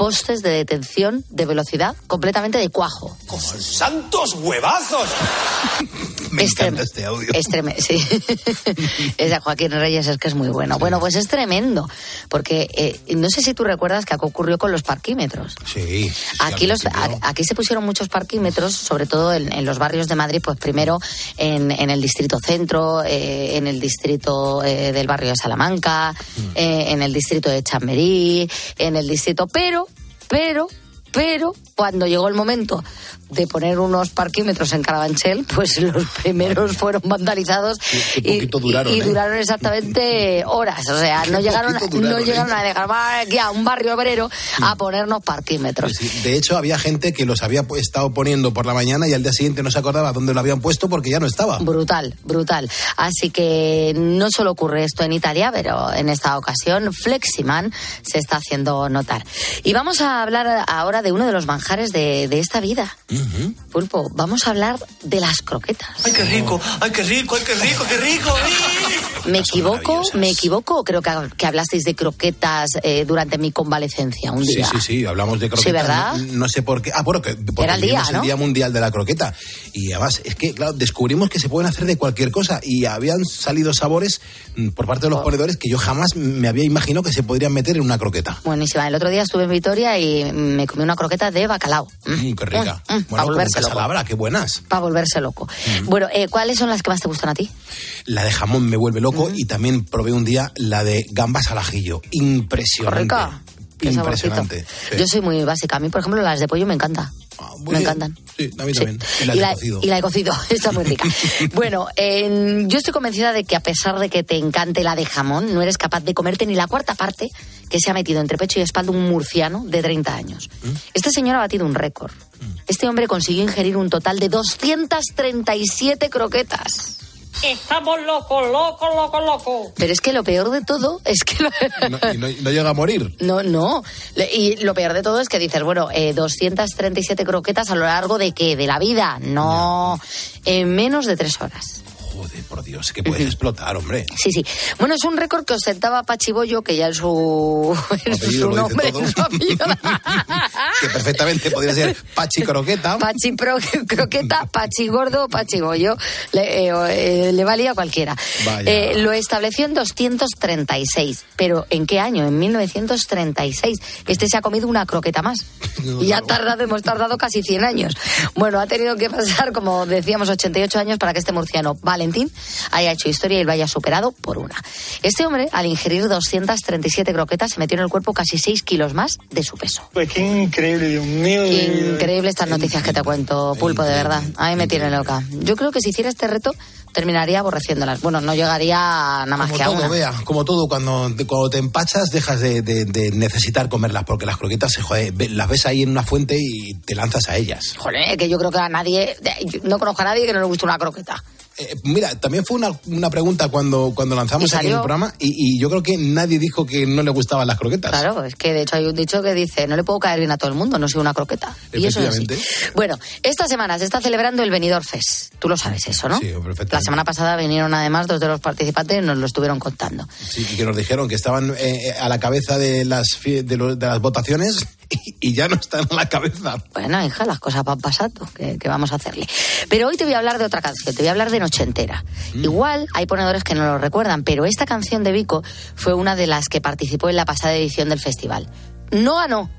postes de detención de velocidad completamente de cuajo. ¡Santos huevazos! Me Es encanta este audio. Es tremendo, sí. es de Joaquín Reyes, es que es muy bueno. Bueno, pues es tremendo, porque eh, no sé si tú recuerdas que ocurrió con los parquímetros. Sí. sí, Aquí, los, a- aquí se pusieron muchos parquímetros, sobre todo en, en los barrios de Madrid, pues primero en, en el distrito centro, eh, en el distrito eh, del barrio de Salamanca, Mm. eh, en el distrito de Chamberí, en el distrito, pero, pero, pero, cuando llegó el momento de poner unos parquímetros en Carabanchel, pues los primeros fueron vandalizados poquito duraron, y ¿eh? duraron exactamente horas. O sea, no llegaron, duraron, no llegaron ¿eh? a dejar aquí a un barrio obrero a ponernos parquímetros. Sí, de hecho, había gente que los había estado poniendo por la mañana y al día siguiente no se acordaba dónde lo habían puesto porque ya no estaba. Brutal, brutal. Así que no solo ocurre esto en Italia, pero en esta ocasión Fleximan se está haciendo notar. Y vamos a hablar ahora de uno de los manjares de, de esta vida. Pulpo, vamos a hablar de las croquetas. ¡Ay, qué rico! ¡Ay, qué rico! ¡Ay, qué rico! ¡Qué rico! ¿Me equivoco? ¿Me equivoco? Creo que, que hablasteis de croquetas eh, durante mi convalecencia un Sí, día. sí, sí, hablamos de croquetas. Sí, ¿verdad? No, no sé por qué. Ah, bueno, que porque Era el día, vivimos ¿no? el Día Mundial de la Croqueta. Y además, es que, claro, descubrimos que se pueden hacer de cualquier cosa. Y habían salido sabores mm, por parte de los Oh. ponedores que yo jamás me había imaginado que se podrían meter en una croqueta. Buenísima. El otro día estuve en Vitoria y me comí una croqueta de bacalao. Mm, qué rica. Mm, mm, bueno, como volverse loco. Qué buenas. Para volverse loco. Bueno, eh, ¿cuáles son las que más te gustan a ti? La de jamón me vuelve loco y también probé un día la de gambas al ajillo. Impresionante. Rica. Qué. Impresionante. sí. Yo soy muy básica. A mí, por ejemplo, las de pollo me encanta. Me bien. encantan. Sí, a mí Sí. también. Y la de cocido. y la de cocido, está muy rica. bueno, en- yo estoy convencida de que a pesar de que te encante la de jamón, no eres capaz de comerte ni la cuarta parte que se ha metido entre pecho y espalda un murciano de 30 años. ¿Mm? Este señor ha batido un récord. Este hombre consiguió ingerir un total de 237 croquetas. Estamos locos, locos, locos, locos. Pero es que lo peor de todo es que... No, y no, no llega a morir. No, no. Y lo peor de todo es que dices, bueno, eh, 237 croquetas a lo largo de qué? De la vida. No, en menos de tres horas. Joder, por Dios, que puedes explotar, hombre. Sí, sí. Bueno, es un récord que ostentaba Pachibollo, que ya en su, en apellido su nombre, en su apellido. que perfectamente podría ser Pachi Croqueta. Pachi pro- croqueta, Pachi gordo, Pachi bollo. Le, eh, eh, le valía a cualquiera. Eh, lo estableció en 236. ¿Pero en qué año? En 1936. Este se ha comido una croqueta más. y ha tardado, hemos tardado casi 100 años. Bueno, ha tenido que pasar, como decíamos, 88 años para que este murciano Valentín haya hecho historia y lo haya superado por una. Este hombre, al ingerir 237 croquetas, se metió en el cuerpo casi 6 kilos más de su peso. Pues qué increíble, Dios mío. Increíble estas noticias que te cuento, Pulpo, de verdad. A mí me tiene loca. Yo creo que si hiciera este reto, terminaría aborreciéndolas. Bueno, no llegaría a nada más Como que a todo, una. vea, como todo, cuando te, cuando te empachas dejas de, de- de necesitar comerlas, porque las croquetas, joder, las ves ahí en una fuente y te lanzas a ellas. Joder, que yo creo que a nadie, yo no conozco a nadie que no le guste una croqueta. Eh, mira, también fue una, una pregunta cuando, cuando lanzamos aquí en el programa y, y yo creo que nadie dijo que no le gustaban las croquetas. Claro, es que de hecho hay un dicho que dice, no le puedo caer bien a todo el mundo, no soy una croqueta. Y eso es así. Bueno, esta semana se está celebrando el Benidorm Fest. Tú lo sabes eso, ¿no? Sí, perfectamente. La semana pasada vinieron además dos de los participantes y nos lo estuvieron contando. Sí, y que nos dijeron que estaban eh, a la cabeza de las, de, lo- de las votaciones y ya no están en la cabeza. Bueno, hija, las cosas van pasando. ¿Qué, qué vamos a hacerle? Pero hoy te voy a hablar de otra canción, te voy a hablar de Nochentera. Igual hay ponedores que no lo recuerdan, pero esta canción de Vico fue una de las que participó en la pasada edición del festival. No ganó,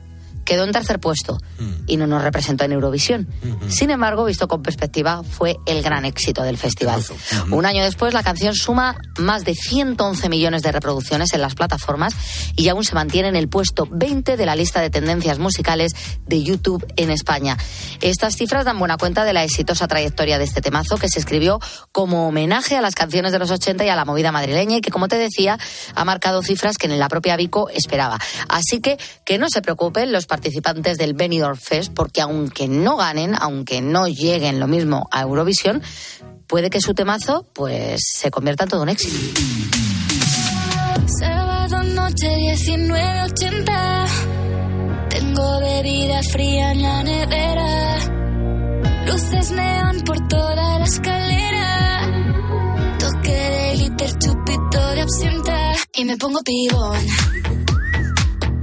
quedó en tercer puesto y no nos representó en Eurovisión. Sin embargo, visto con perspectiva, fue el gran éxito del festival. Un año después, la canción suma más de 111 millones de reproducciones en las plataformas y aún se mantiene en el puesto 20 de la lista de tendencias musicales de YouTube en España. Estas cifras dan buena cuenta de la exitosa trayectoria de este temazo que se escribió como homenaje a las canciones de los 80 y a la movida madrileña y que, como te decía, ha marcado cifras que en la propia Vico esperaba. Así que que no se preocupen los participantes del Benidorm Fest, porque aunque no ganen, aunque no lleguen lo mismo a Eurovisión, puede que su temazo pues se convierta en todo un éxito. Sábado noche 1980. Tengo bebida fría en la nevera. Luces neón por toda la escalera. Toque de liter, chupito de absenta. Y me pongo pibón.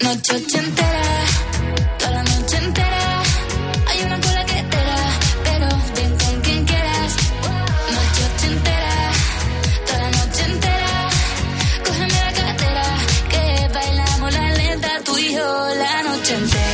Noche ochentera, toda la noche entera. Hay una cola que te da, pero ven con quien quieras. Noche ochentera, toda la noche entera. Cógeme la cartera, que bailamos la lenta tú y yo la noche entera.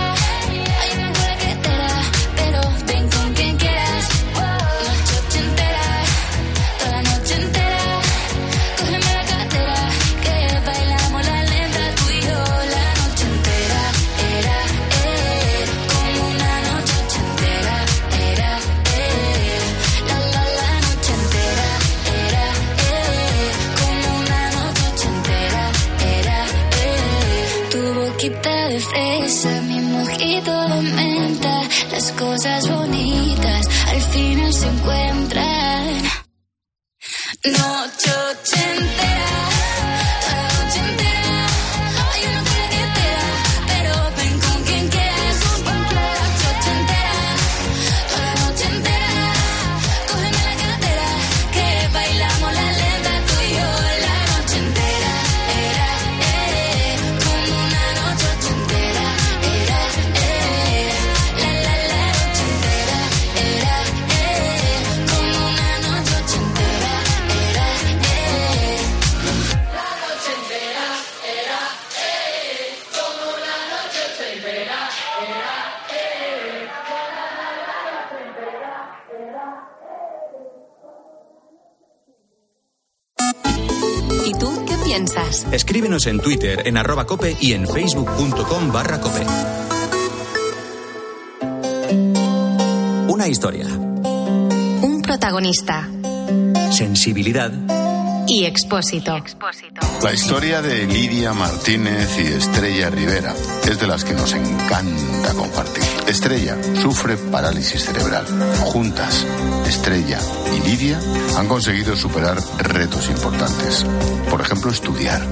Las cosas bonitas al final se encuentran. Noche Escríbenos en Twitter, en arroba cope y en facebook.com barra cope. Una historia, Un protagonista sensibilidad y expósito. La historia de Lidia Martínez y Estrella Rivera es de las que nos encanta compartir. Estrella sufre parálisis cerebral. Juntas, Estrella y Lidia han conseguido superar retos importantes. Por ejemplo, estudiar.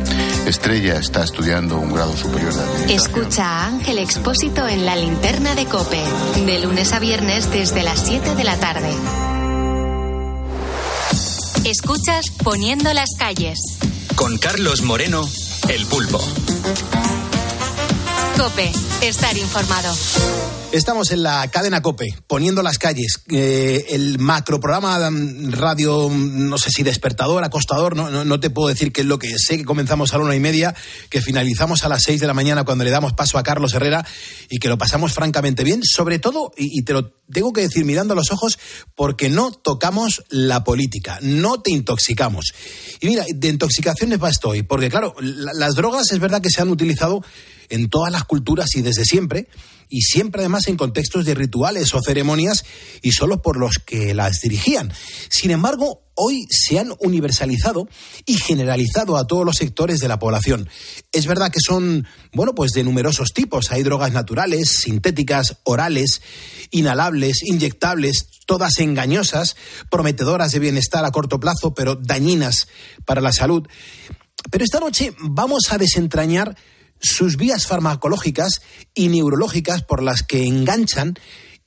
Estrella está estudiando un grado superior de administración. Escucha a Ángel Expósito en la linterna de Cope, de lunes a viernes desde las 7 de la tarde. Escuchas Poniendo las calles. Con Carlos Moreno, El pulpo. Cope, estar informado. Estamos en la cadena Cope, poniendo las calles. Eh, el macro programa mm, radio, mm, no sé si despertador, acostador, no, no, no te puedo decir qué es lo que sé, que comenzamos a la una y media, que finalizamos a las seis de la mañana cuando le damos paso a Carlos Herrera y que lo pasamos francamente bien, sobre todo, y, te lo tengo que decir mirando a los ojos, porque no tocamos la política, no te intoxicamos. Y mira, de intoxicaciones va estoy, porque claro, la- las drogas es verdad que se han utilizado en todas las culturas y desde siempre, y siempre además en contextos de rituales o ceremonias y solo por los que las dirigían. Sin embargo, hoy se han universalizado y generalizado a todos los sectores de la población. Es verdad que son, bueno, pues de numerosos tipos. Hay drogas naturales, sintéticas, orales, inhalables, inyectables, todas engañosas, prometedoras de bienestar a corto plazo, pero dañinas para la salud. Pero esta noche vamos a desentrañar sus vías farmacológicas y neurológicas por las que enganchan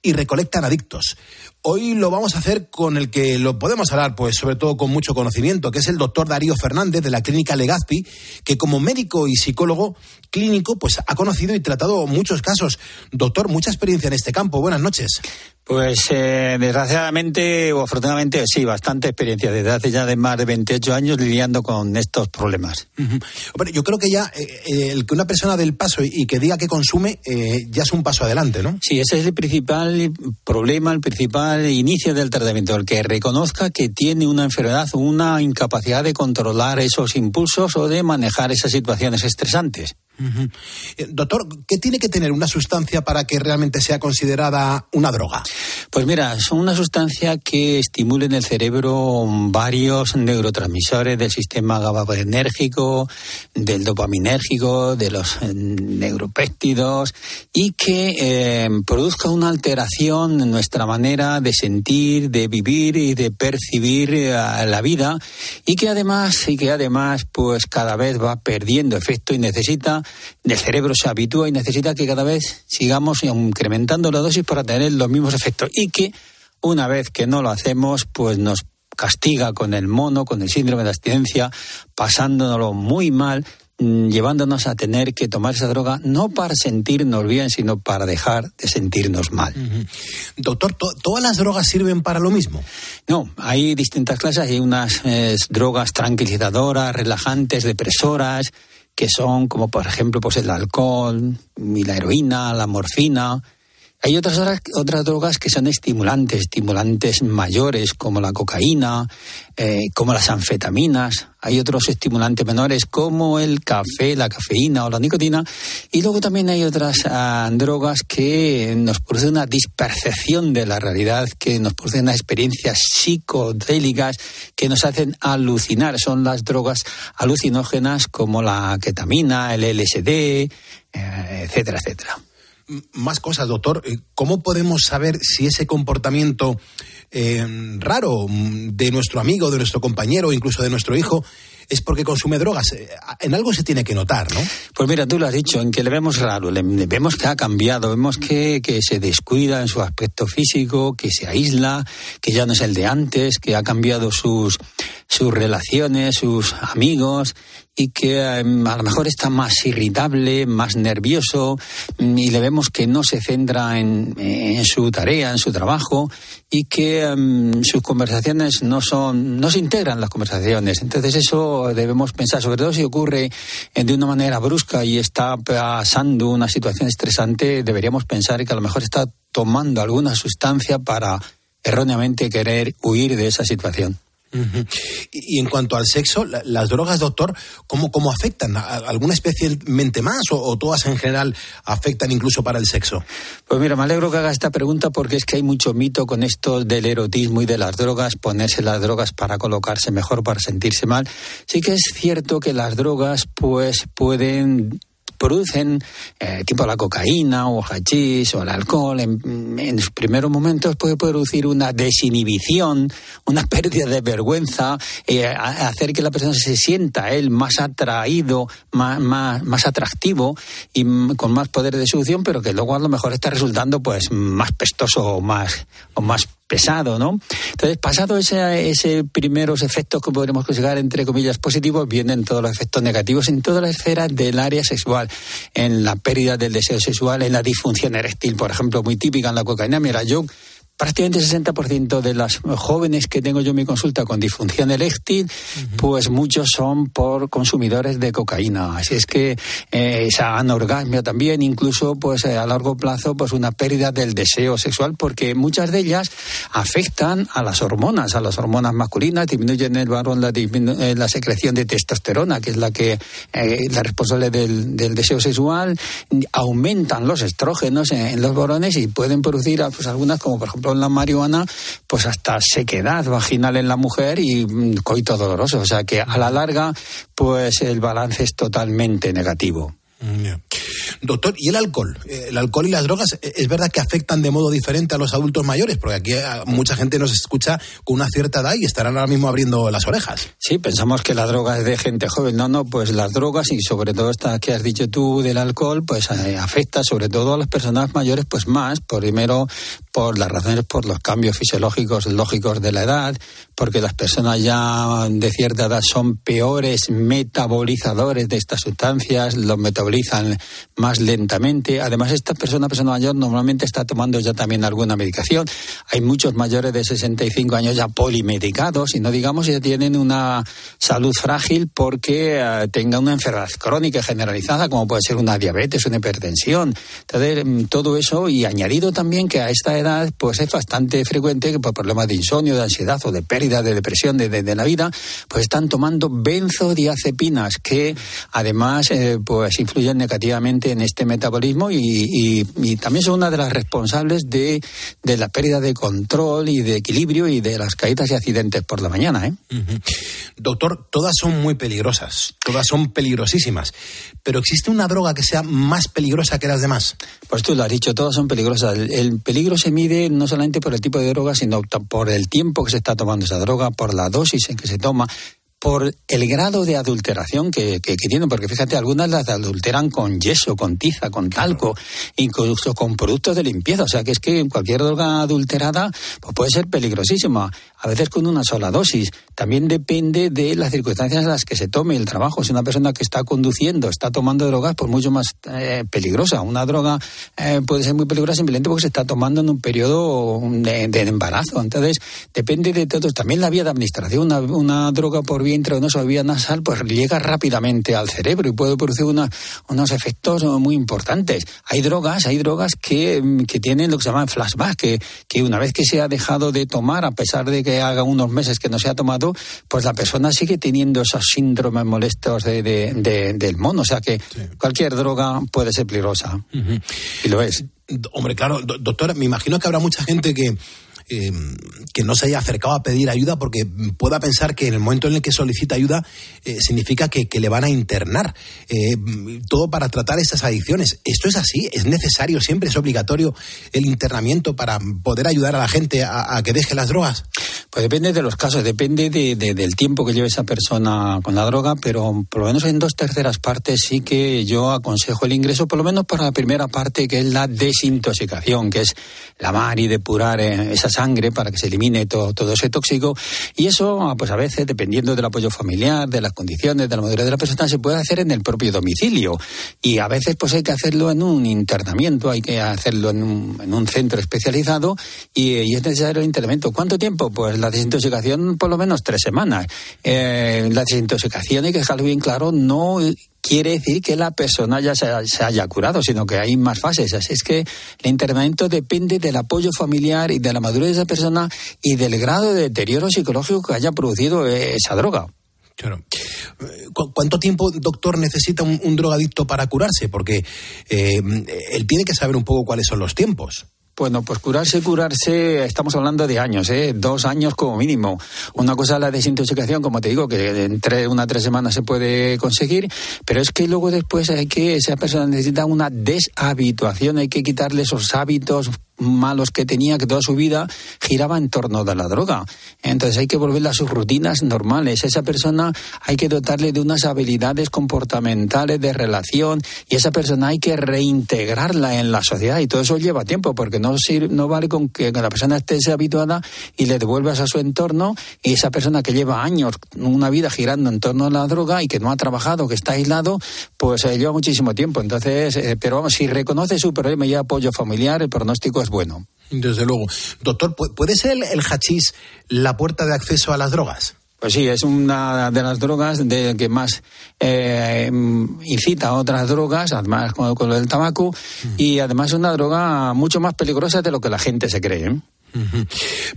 y recolectan adictos. Hoy lo vamos a hacer con el que lo podemos hablar, pues sobre todo con mucho conocimiento, que es el doctor Darío Fernández de la clínica Legazpi, que como médico y psicólogo clínico, pues ha conocido y tratado muchos casos. Doctor, mucha experiencia en este campo. Buenas noches. Pues eh, desgraciadamente o afortunadamente sí, bastante experiencia desde hace ya de más de 28 años lidiando con estos problemas. Ujú. Hombre, yo creo que ya eh, eh, el que una persona del paso y, y que diga que consume eh, ya es un paso adelante, ¿no? Sí, ese es el principal problema, el principal inicio del tratamiento, el que reconozca que tiene una enfermedad o una incapacidad de controlar esos impulsos o de manejar esas situaciones estresantes. Eh, Doctor, ¿qué tiene que tener una sustancia para que realmente sea considerada una droga? Pues mira, son una sustancia que estimula en el cerebro varios neurotransmisores del sistema GABAenérgico, del dopaminérgico, de los eh, neuropéptidos y que eh, produzca una alteración en nuestra manera de sentir, de vivir y de percibir la vida y que además y que además pues cada vez va perdiendo efecto y necesita el cerebro se habitúa y necesita que cada vez sigamos incrementando la dosis para tener los mismos efectos y que una vez que no lo hacemos pues nos castiga con el mono, con el síndrome de abstinencia, pasándonoslo muy mal, mm, llevándonos a tener que tomar esa droga no para sentirnos bien, sino para dejar de sentirnos mal. Doctor, ¿to- ¿todas las drogas sirven para lo mismo? No, hay distintas clases. Hay unas eh, drogas tranquilizadoras, relajantes, depresoras, que son como por ejemplo pues el alcohol, y la heroína, la morfina. Hay otras, otras drogas que son estimulantes, estimulantes mayores como la cocaína, eh, como las anfetaminas. Hay otros estimulantes menores como el café, la cafeína o la nicotina. Y luego también hay otras ah, drogas que nos producen una dispercepción de la realidad, que nos producen experiencias psicodélicas que nos hacen alucinar. Son las drogas alucinógenas como la ketamina, el LSD, eh, etcétera, etcétera. Más cosas, doctor. Eh, ¿Cómo podemos saber si ese comportamiento eh, raro mm, de nuestro amigo, de nuestro compañero, incluso de nuestro hijo, es porque consume drogas? Eh, En algo se tiene que notar, ¿no? Pues mira, tú lo has dicho, en que le vemos raro, le vemos que ha cambiado, vemos que, que se descuida en su aspecto físico, que se aísla, que ya no es el de antes, que ha cambiado sus, sus relaciones, sus amigos y que em, a lo mejor está más irritable, más nervioso mm, y le vemos que no se centra en, su tarea, en su trabajo y que em, sus conversaciones no son, no se integran las conversaciones. Entonces eso debemos pensar, sobre todo si ocurre eh, de una manera brusca y está pasando una situación estresante, deberíamos pensar que a lo mejor está tomando alguna sustancia para erróneamente querer huir de esa situación. Y en cuanto al sexo, la- las drogas, doctor, ¿cómo, cómo afectan? ¿A- ¿Alguna especialmente más o, o todas en general afectan incluso para el sexo? Pues mira, me alegro que haga esta pregunta porque es que hay mucho mito con esto del erotismo y de las drogas, ponerse las drogas para colocarse mejor, para sentirse mal. Sí que es cierto que las drogas pues pueden producen, eh, tipo la cocaína o hachís o el alcohol, en, en sus primeros momentos puede producir una desinhibición, una pérdida de vergüenza, eh, hacer que la persona se sienta él más atraído, más, más, más atractivo y con más poder de seducción, pero que luego a lo mejor está resultando pues más pestoso o más, o más pesado, ¿no? Entonces, pasado ese, ese primeros efectos que podremos considerar, entre comillas, positivos, vienen todos los efectos negativos en todas las esferas del área sexual, en la pérdida del deseo sexual, en la disfunción eréctil, por ejemplo, muy típica en la cocaína. Mira, yo prácticamente el 60% de las jóvenes que tengo yo en mi consulta con disfunción eréctil, pues muchos son por consumidores de cocaína. Así es que eh, esa anorgasmia también, incluso pues eh, a largo plazo, pues una pérdida del deseo sexual, porque muchas de ellas afectan a las hormonas, a las hormonas masculinas, disminuyen en el varón la, disminu- eh, la secreción de testosterona, que es la que eh, la responsable del, del deseo sexual, aumentan los estrógenos en, en los varones y pueden producir pues, algunas, como por ejemplo en la marihuana, pues hasta sequedad vaginal en la mujer y mm, coito doloroso. O sea que a la larga, pues el balance es totalmente negativo. Doctor, ¿y el alcohol? Eh, El alcohol y las drogas, eh, ¿es verdad que afectan de modo diferente a los adultos mayores? Porque aquí eh, mucha gente nos escucha con una cierta edad y estarán ahora mismo abriendo las orejas. Sí, pensamos que la droga es de gente joven. No, no, pues las drogas y sobre todo esta que has dicho tú del alcohol, pues eh, afecta sobre todo a las personas mayores, pues más, primero por las razones, por los cambios fisiológicos lógicos de la edad, porque las personas ya de cierta edad son peores metabolizadores de estas sustancias, los metabolizan más lentamente. Además, esta persona, persona mayor, normalmente está tomando ya también alguna medicación. Hay muchos mayores de 65 años ya polimedicados y no digamos ya tienen una salud frágil porque eh, tengan una enfermedad crónica generalizada, como puede ser una diabetes, una hipertensión. Entonces, mm, todo eso y añadido también que a esta edad pues es bastante frecuente que por problemas de insomnio, de ansiedad o de pérdida de depresión de, de- de la vida, pues están tomando benzodiazepinas que además eh, pues influyen negativamente en este metabolismo y, y- y también son una de las responsables de, de la pérdida de control y de equilibrio y de las caídas y accidentes por la mañana. ¿eh? Doctor, todas son muy peligrosas, todas son peligrosísimas, pero ¿existe una droga que sea más peligrosa que las demás? Pues tú lo has dicho, todas son peligrosas. El, el peligro se mide no solamente por el tipo de droga, sino por el tiempo que se está tomando esa droga, por la dosis en que se toma, por el grado de adulteración que, que, que tienen, porque fíjate, algunas las adulteran con yeso, con tiza, con talco, incluso con productos de limpieza. O sea, que es que cualquier droga adulterada pues puede ser peligrosísima, a veces con una sola dosis. También depende de las circunstancias en las que se tome el trabajo. Si una persona que está conduciendo está tomando drogas, pues mucho más eh, peligrosa. Una droga eh, puede ser muy peligrosa simplemente porque se está tomando en un periodo de, embarazo. Entonces, depende de todo. También la vía de administración. Una, droga por vía intravenosa o vía nasal, pues llega rápidamente al cerebro y puede producir una- unos efectos muy importantes. Hay drogas, hay drogas que, que tienen lo que se llama flashback, que, que una vez que se ha dejado de tomar, a pesar de que haga unos meses que no se ha tomado, pues la persona sigue teniendo esos síndromes molestos de, de- de- del mono. O sea que cualquier droga puede ser peligrosa. Y lo es. Hombre, claro, do- doctor, me imagino que habrá mucha gente que, eh, que no se haya acercado a pedir ayuda porque pueda pensar que en el momento en el que solicita ayuda eh, significa que, le van a internar. Eh, todo para tratar estas adicciones. ¿Esto es así? ¿Es necesario siempre? ¿Es obligatorio el internamiento para poder ayudar a la gente a, que deje las drogas? Pues depende de los casos, depende de- de- del tiempo que lleve esa persona con la droga, pero por lo menos en dos terceras partes sí que yo aconsejo el ingreso, por lo menos para la primera parte, que es la desintoxicación, que es lavar y depurar eh, esa sangre para que se elimine todo, todo ese tóxico. Y eso, pues a veces, dependiendo del apoyo familiar, de las condiciones, de la madurez de la persona, se puede hacer en el propio domicilio. Y a veces, pues hay que hacerlo en un internamiento, hay que hacerlo en un, en un centro especializado y, y es necesario el internamiento. ¿Cuánto tiempo? Pues la desintoxicación, por lo menos tres semanas. Eh, la desintoxicación, hay que dejarlo bien claro, no quiere decir que la persona ya se, haya curado, sino que hay más fases. Así es que el internamiento depende del apoyo familiar y de la madurez de esa persona y del grado de deterioro psicológico que haya producido eh, esa droga. Claro. ¿Cu- ¿Cuánto tiempo, doctor, necesita un, un drogadicto para curarse? Porque eh, él tiene que saber un poco cuáles son los tiempos. Bueno, pues curarse, curarse, estamos hablando de años, ¿eh? dos años como mínimo. Una cosa es la desintoxicación, como te digo, que entre una tres semanas se puede conseguir, pero es que luego después hay que, esa persona necesita una deshabituación, hay que quitarle esos hábitos malos que tenía, que toda su vida giraba en torno de la droga. Entonces hay que volverle a sus rutinas normales. Esa persona hay que dotarle de unas habilidades comportamentales de relación y esa persona hay que reintegrarla en la sociedad y todo eso lleva tiempo porque no, sirve, no vale con que la persona esté habituada y le devuelvas a su entorno y esa persona que lleva años, una vida girando en torno a la droga y que no ha trabajado, que está aislado, pues eh, lleva muchísimo tiempo. Entonces, eh, pero vamos, si reconoce su problema y apoyo familiar, el pronóstico es bueno. Desde luego. Doctor, ¿puede ser el, hachís la puerta de acceso a las drogas? Pues sí, es una de las drogas de que más eh, incita a otras drogas, además con, lo del tabaco, y además es una droga mucho más peligrosa de lo que la gente se cree. ¿eh?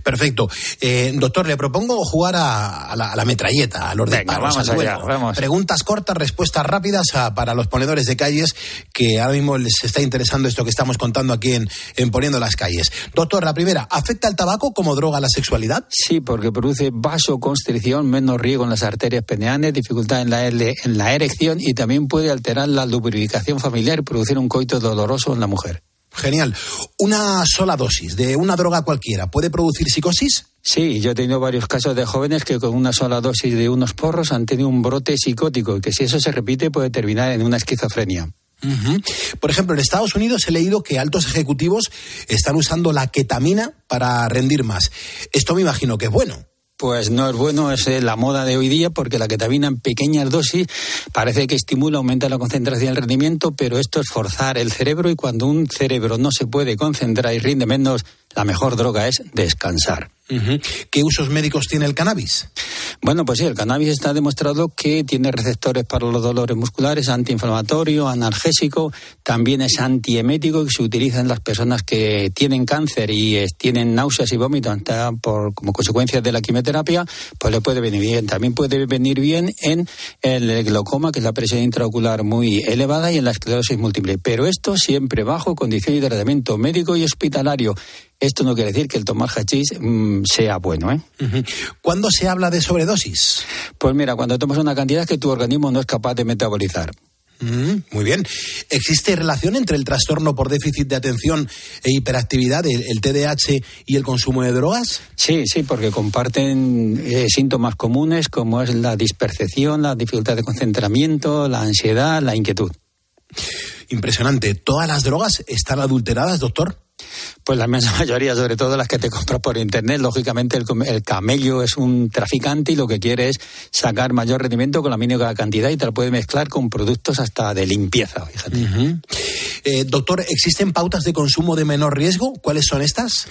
Perfecto. Eh, doctor, le propongo jugar a, a, la, a la, metralleta, a los Venga, disparos, vamos al allá, vamos. Preguntas cortas, respuestas rápidas a- para los ponedores de calles que ahora mismo les está interesando esto que estamos contando aquí en, en Poniendo las Calles. Doctor, la primera, ¿afecta el tabaco como droga a la sexualidad? Sí, porque produce vasoconstricción, menos riego en las arterias peneales, dificultad en la, L- en la erección y también puede alterar la lubricación familiar y producir un coito doloroso en la mujer. Genial. ¿Una sola dosis de una droga cualquiera puede producir psicosis? Sí, yo he tenido varios casos de jóvenes que con una sola dosis de unos porros han tenido un brote psicótico y que si eso se repite puede terminar en una esquizofrenia. Por ejemplo, en Estados Unidos he leído que altos ejecutivos están usando la ketamina para rendir más. Esto me imagino que es bueno. Pues no es bueno, es eh, la moda de hoy día porque la ketamina en pequeñas dosis parece que estimula, aumenta la concentración y el rendimiento, pero esto es forzar el cerebro y cuando un cerebro no se puede concentrar y rinde menos, la mejor droga es descansar. ¿Qué usos médicos tiene el cannabis? Bueno, pues sí, el cannabis está demostrado que tiene receptores para los dolores musculares, antiinflamatorio, analgésico, también es antiemético y se utiliza en las personas que tienen cáncer y eh, tienen náuseas y vómitos por, como consecuencia de la quimioterapia, pues le puede venir bien. También puede venir bien en el glaucoma, que es la presión intraocular muy elevada, y en la esclerosis múltiple. Pero esto siempre bajo condición de tratamiento médico y hospitalario. Esto no quiere decir que el tomar hachís mm, sea bueno, ¿eh? ¿Cuándo se habla de sobredosis? Pues mira, cuando tomas una cantidad que tu organismo no es capaz de metabolizar. Mm, muy bien. ¿Existe relación entre el trastorno por déficit de atención e hiperactividad, el, el TDAH, y el consumo de drogas? Sí, sí, porque comparten eh, síntomas comunes como es la dispercepción, la dificultad de concentramiento, la ansiedad, la inquietud. Impresionante. ¿Todas las drogas están adulteradas, doctor? Pues la inmensa mayoría, sobre todo las que te compras por internet, lógicamente el, el camello es un traficante y lo que quiere es sacar mayor rendimiento con la mínima cantidad y te lo puede mezclar con productos hasta de limpieza, fíjate. Eh, doctor, ¿existen pautas de consumo de menor riesgo? ¿Cuáles son estas?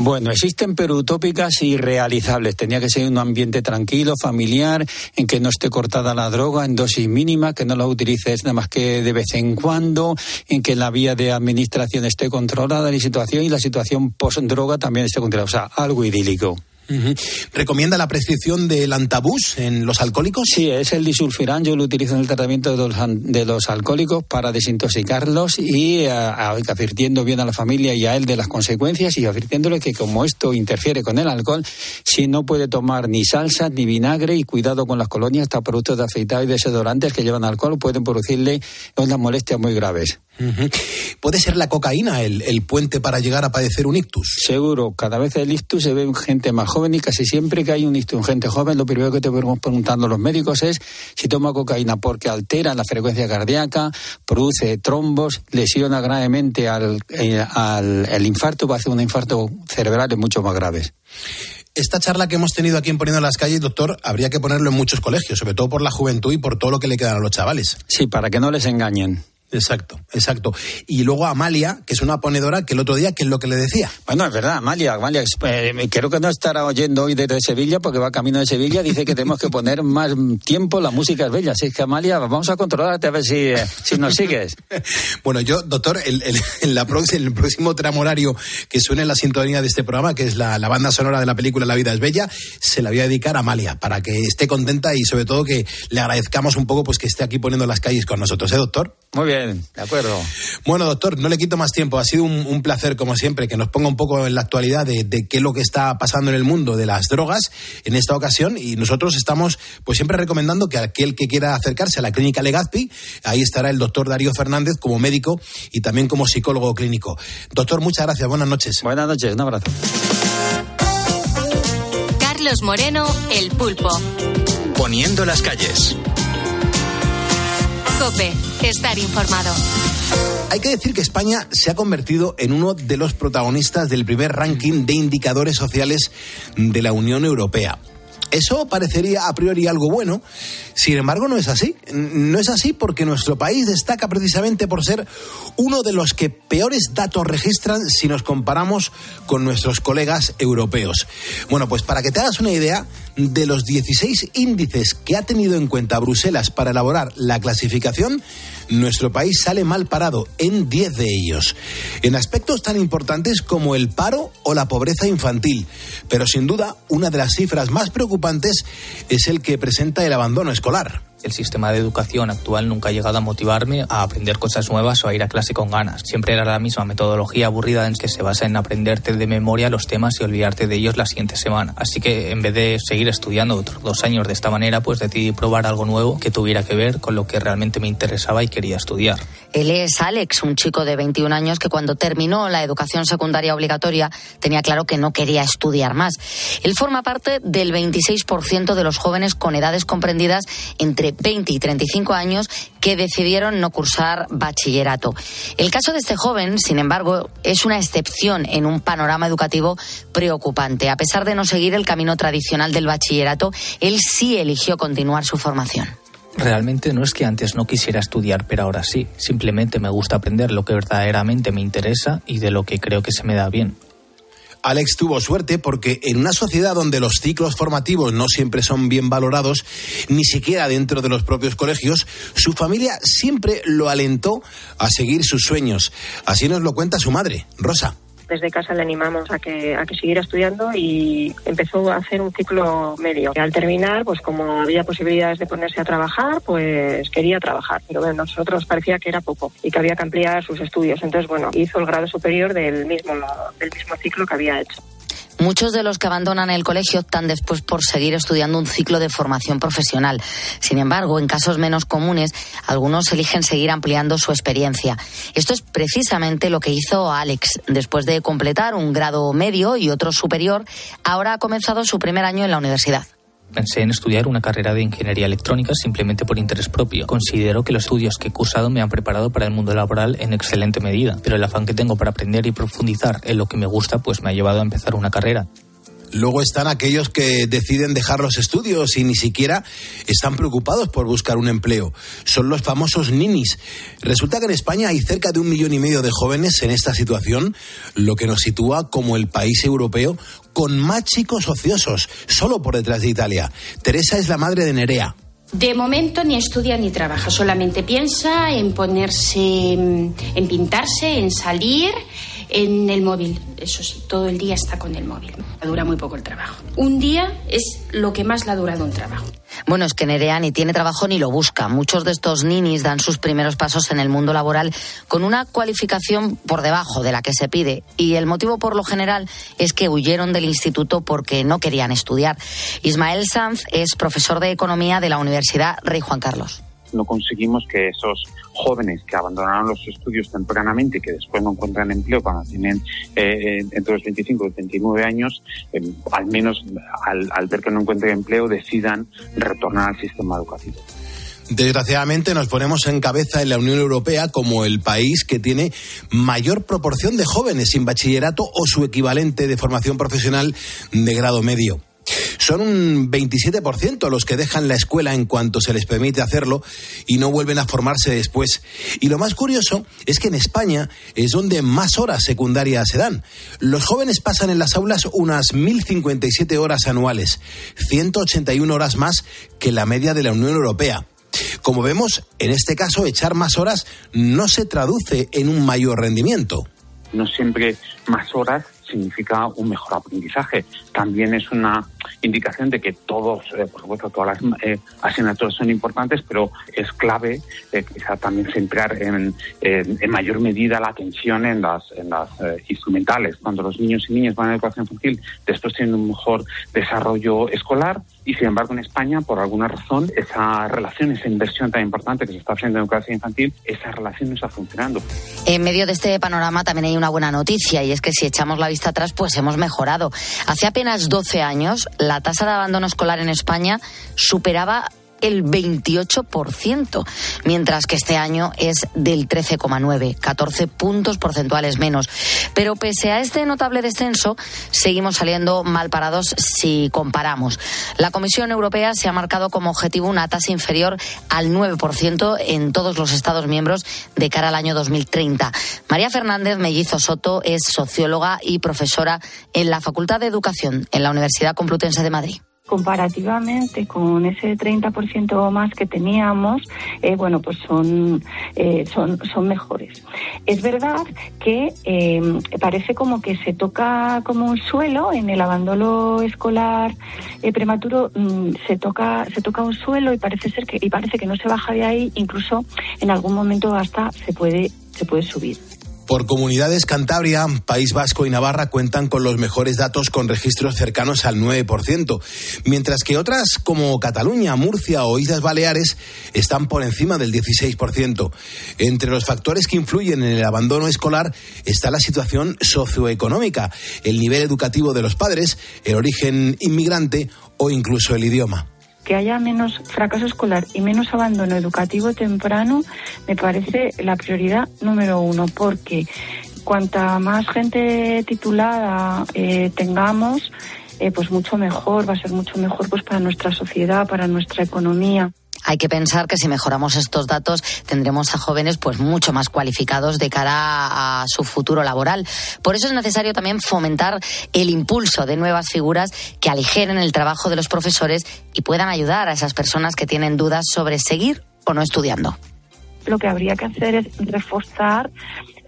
Bueno, existen pero utópicas y realizables. Tenía que ser un ambiente tranquilo, familiar, en que no esté cortada la droga en dosis mínima, que no la utilices nada más que de vez en cuando, en que la vía de administración esté controlada la situación y la situación post-droga también esté controlada. O sea, algo idílico. ¿Recomienda la prescripción del antabús en los alcohólicos? Sí, es el disulfirán. Yo lo utilizo en el tratamiento de los, de los alcohólicos para desintoxicarlos y eh, advirtiendo bien a la familia y a él de las consecuencias y advirtiéndole que como esto interfiere con el alcohol, si no puede tomar ni salsa ni vinagre y cuidado con las colonias, hasta productos de afeitado y desodorantes que llevan alcohol pueden producirle unas molestias muy graves. ¿Puede ser la cocaína el, el puente para llegar a padecer un ictus? Seguro, cada vez el ictus se ve en gente más joven y casi siempre que hay un ictus en gente joven, lo primero que te vamos preguntando los médicos es si toma cocaína porque altera la frecuencia cardíaca, produce trombos, lesiona gravemente al, eh, al el infarto, va a hacer un infarto cerebral mucho más graves. Esta charla que hemos tenido aquí en Poniendo las Calles, doctor, habría que ponerlo en muchos colegios, sobre todo por la juventud y por todo lo que le quedan a los chavales. Sí, para que no les engañen. Exacto, exacto. Y luego Amalia, que es una ponedora, que el otro día, ¿qué es lo que le decía? Bueno, es verdad, Amalia, Amalia, eh, creo que no estará oyendo hoy desde Sevilla porque va camino de Sevilla, dice que tenemos que poner más tiempo la música es bella. Así que, Amalia, vamos a controlarte a ver si, eh, si nos sigues. Bueno, yo, doctor, el, el- en la el próximo tramo horario que suene en la sintonía de este programa, que es la, la banda sonora de la película La vida es bella, se la voy a dedicar a Amalia, para que esté contenta y sobre todo que le agradezcamos un poco pues que esté aquí poniendo las calles con nosotros, ¿eh, doctor? Muy bien. Bien, de acuerdo. Bueno, doctor, no le quito más tiempo. Ha sido un, un placer, como siempre, que nos ponga un poco en la actualidad de, de, qué es lo que está pasando en el mundo de las drogas en esta ocasión. Y nosotros estamos, pues siempre recomendando que aquel que quiera acercarse a la clínica Legazpi, ahí estará el doctor Darío Fernández como médico y también como psicólogo clínico. Doctor, muchas gracias. Buenas noches. Buenas noches. Un abrazo. Carlos Moreno, El Pulpo. Poniendo las calles. Cope, estar informado. Hay que decir que España se ha convertido en uno de los protagonistas del primer ranking de indicadores sociales de la Unión Europea. Eso parecería a priori algo bueno, sin embargo no es así. No es así porque nuestro país destaca precisamente por ser uno de los que peores datos registran si nos comparamos con nuestros colegas europeos. Bueno, pues para que te hagas una idea, de los 16 índices que ha tenido en cuenta Bruselas para elaborar la clasificación, nuestro país sale mal parado en 10 de ellos, en aspectos tan importantes como el paro o la pobreza infantil. Pero sin duda, una de las cifras más preocupantes es el que presenta el abandono escolar. El sistema de educación actual nunca ha llegado a motivarme a aprender cosas nuevas o a ir a clase con ganas. Siempre era la misma metodología aburrida en que se basa en aprenderte de memoria los temas y olvidarte de ellos la siguiente semana. Así que en vez de seguir estudiando otros dos años de esta manera, pues decidí probar algo nuevo que tuviera que ver con lo que realmente me interesaba y quería estudiar. Él es Alex, un chico de 21 años que cuando terminó la educación secundaria obligatoria tenía claro que no quería estudiar más. Él forma parte del 26% de los jóvenes con edades comprendidas entre 20 y 35 años que decidieron no cursar bachillerato. El caso de este joven, sin embargo, es una excepción en un panorama educativo preocupante. A pesar de no seguir el camino tradicional del bachillerato, él sí eligió continuar su formación. Realmente no es que antes no quisiera estudiar, pero ahora sí. Simplemente me gusta aprender lo que verdaderamente me interesa y de lo que creo que se me da bien. Alex tuvo suerte porque en una sociedad donde los ciclos formativos no siempre son bien valorados, ni siquiera dentro de los propios colegios, su familia siempre lo alentó a seguir sus sueños. Así nos lo cuenta su madre, Rosa desde casa le animamos a que, a que siguiera estudiando y empezó a hacer un ciclo medio. Al terminar, pues como había posibilidades de ponerse a trabajar, pues quería trabajar. Pero bueno, nosotros parecía que era poco y que había que ampliar sus estudios. Entonces, bueno, hizo el grado superior del mismo, del mismo ciclo que había hecho. Muchos de los que abandonan el colegio optan después por seguir estudiando un ciclo de formación profesional. Sin embargo, en casos menos comunes, algunos eligen seguir ampliando su experiencia. Esto es precisamente lo que hizo Alex. Después de completar un grado medio y otro superior, ahora ha comenzado su primer año en la universidad pensé en estudiar una carrera de ingeniería electrónica simplemente por interés propio. Considero que los estudios que he cursado me han preparado para el mundo laboral en excelente medida, pero el afán que tengo para aprender y profundizar en lo que me gusta pues me ha llevado a empezar una carrera. Luego están aquellos que deciden dejar los estudios y ni siquiera están preocupados por buscar un empleo. Son los famosos ninis. Resulta que en España hay cerca de un millón y medio de jóvenes en esta situación, lo que nos sitúa como el país europeo con más chicos ociosos, solo por detrás de Italia. Teresa es la madre de Nerea. De momento ni estudia ni trabaja, solamente piensa en ponerse, en pintarse, en salir en el móvil. Eso sí, todo el día está con el móvil. Dura muy poco el trabajo. Un día es lo que más le ha durado un trabajo. Bueno, es que Nerea ni tiene trabajo ni lo busca. Muchos de estos ninis dan sus primeros pasos en el mundo laboral con una cualificación por debajo de la que se pide. Y el motivo por lo general es que huyeron del instituto porque no querían estudiar. Ismael Sanz es profesor de economía de la Universidad Rey Juan Carlos no conseguimos que esos jóvenes que abandonaron los estudios tempranamente que después no encuentran empleo cuando tienen eh, entre los 25 y 29 años, eh, al menos al, al ver que no encuentran empleo, decidan retornar al sistema educativo. Desgraciadamente nos ponemos en cabeza en la Unión Europea como el país que tiene mayor proporción de jóvenes sin bachillerato o su equivalente de formación profesional de grado medio. Son un 27% los que dejan la escuela en cuanto se les permite hacerlo y no vuelven a formarse después. Y lo más curioso es que en España es donde más horas secundarias se dan. Los jóvenes pasan en las aulas unas 1.057 horas anuales, 181 horas más que la media de la Unión Europea. Como vemos, en este caso, echar más horas no se traduce en un mayor rendimiento. No siempre más horas significa un mejor aprendizaje. También es una indicación de que todos, eh, por supuesto, todas las eh, asignaturas son importantes, pero es clave eh, quizá también centrar en, en, mayor medida la atención en las, en las instrumentales. Cuando los niños y niñas van a educación infantil, después tienen un mejor desarrollo escolar y, sin embargo, en España, por alguna razón, esa relación, esa inversión tan importante que se está haciendo en educación infantil, esa relación no está funcionando. En medio de este panorama también hay una buena noticia y es que si echamos la vista atrás, pues hemos mejorado. Hace apenas 12 años, la tasa de abandono escolar en España superaba el 28%, mientras que este año es del 13,9, 14 puntos porcentuales menos. Pero pese a este notable descenso, seguimos saliendo mal parados si comparamos. La Comisión Europea se ha marcado como objetivo una tasa inferior al 9% en todos los Estados miembros de cara al año 2030. María Fernández Mellizo Soto es socióloga y profesora en la Facultad de Educación en la Universidad Complutense de Madrid comparativamente con ese 30% más que teníamos, eh, bueno, pues son, eh, son, son mejores. Es verdad que eh, parece como que se toca como un suelo en el abandono escolar eh, prematuro, mmm, se toca, se toca un suelo y parece ser que, y parece que no se baja de ahí, incluso en algún momento hasta se puede, se puede subir. Por comunidades, Cantabria, País Vasco y Navarra cuentan con los mejores datos con registros cercanos al 9%, mientras que otras como Cataluña, Murcia o Islas Baleares están por encima del 16%. Entre los factores que influyen en el abandono escolar está la situación socioeconómica, el nivel educativo de los padres, el origen inmigrante o incluso el idioma que haya menos fracaso escolar y menos abandono educativo temprano me parece la prioridad número uno, porque cuanta más gente titulada eh, tengamos, eh, pues mucho mejor, va a ser mucho mejor pues para nuestra sociedad, para nuestra economía. Hay que pensar que si mejoramos estos datos tendremos a jóvenes pues mucho más cualificados de cara a su futuro laboral. Por eso es necesario también fomentar el impulso de nuevas figuras que aligeren el trabajo de los profesores y puedan ayudar a esas personas que tienen dudas sobre seguir o no estudiando. Lo que habría que hacer es reforzar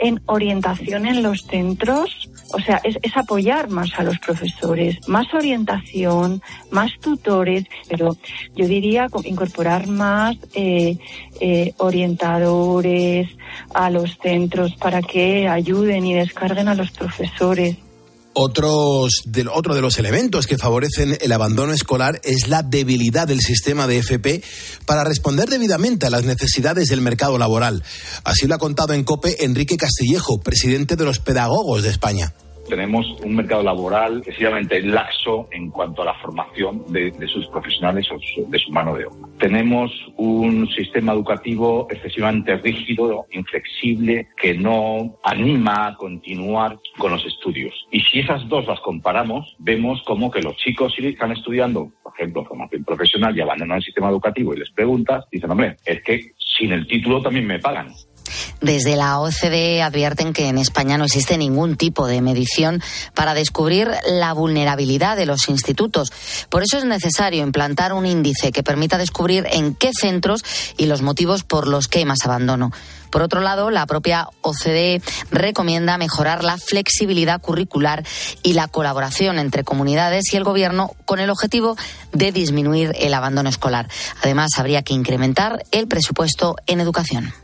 en orientación en los centros, o sea, es, es, apoyar más a los profesores, más orientación, más tutores, pero yo diría incorporar más eh, eh, orientadores a los centros para que ayuden y descarguen a los profesores. Otros de, otro de los elementos que favorecen el abandono escolar es la debilidad del sistema de FP para responder debidamente a las necesidades del mercado laboral. Así lo ha contado en COPE Enrique Castillejo, presidente de los Pedagogos de España tenemos un mercado laboral excesivamente laxo en cuanto a la formación de, de sus profesionales o su, de su mano de obra. Tenemos un sistema educativo excesivamente rígido, inflexible, que no anima a continuar con los estudios. Y si esas dos las comparamos, vemos como que los chicos si están estudiando, por ejemplo, formación profesional y abandonan el sistema educativo y les preguntas, dicen, hombre, es que sin el título también me pagan. Desde la OCDE advierten que en España no existe ningún tipo de medición para descubrir la vulnerabilidad de los institutos. Por eso es necesario implantar un índice que permita descubrir en qué centros y los motivos por los que hay más abandono. Por otro lado, la propia OCDE recomienda mejorar la flexibilidad curricular y la colaboración entre comunidades y el Gobierno con el objetivo de disminuir el abandono escolar. Además, habría que incrementar el presupuesto en educación.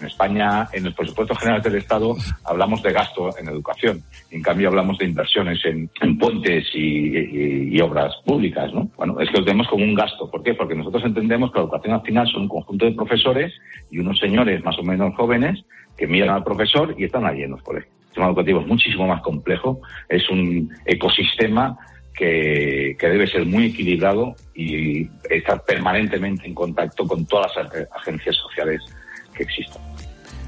En España, en los presupuestos generales del Estado, hablamos de gasto en educación. En cambio, hablamos de inversiones en, en puentes y, obras públicas, ¿no? Bueno, es que lo tenemos como un gasto. ¿Por qué? Porque nosotros entendemos que la educación al final son un conjunto de profesores y unos señores más o menos jóvenes que miran al profesor y están allí en los colegios. El sistema educativo es muchísimo más complejo. Es un ecosistema que, debe ser muy equilibrado y estar permanentemente en contacto con todas las agencias sociales que existan.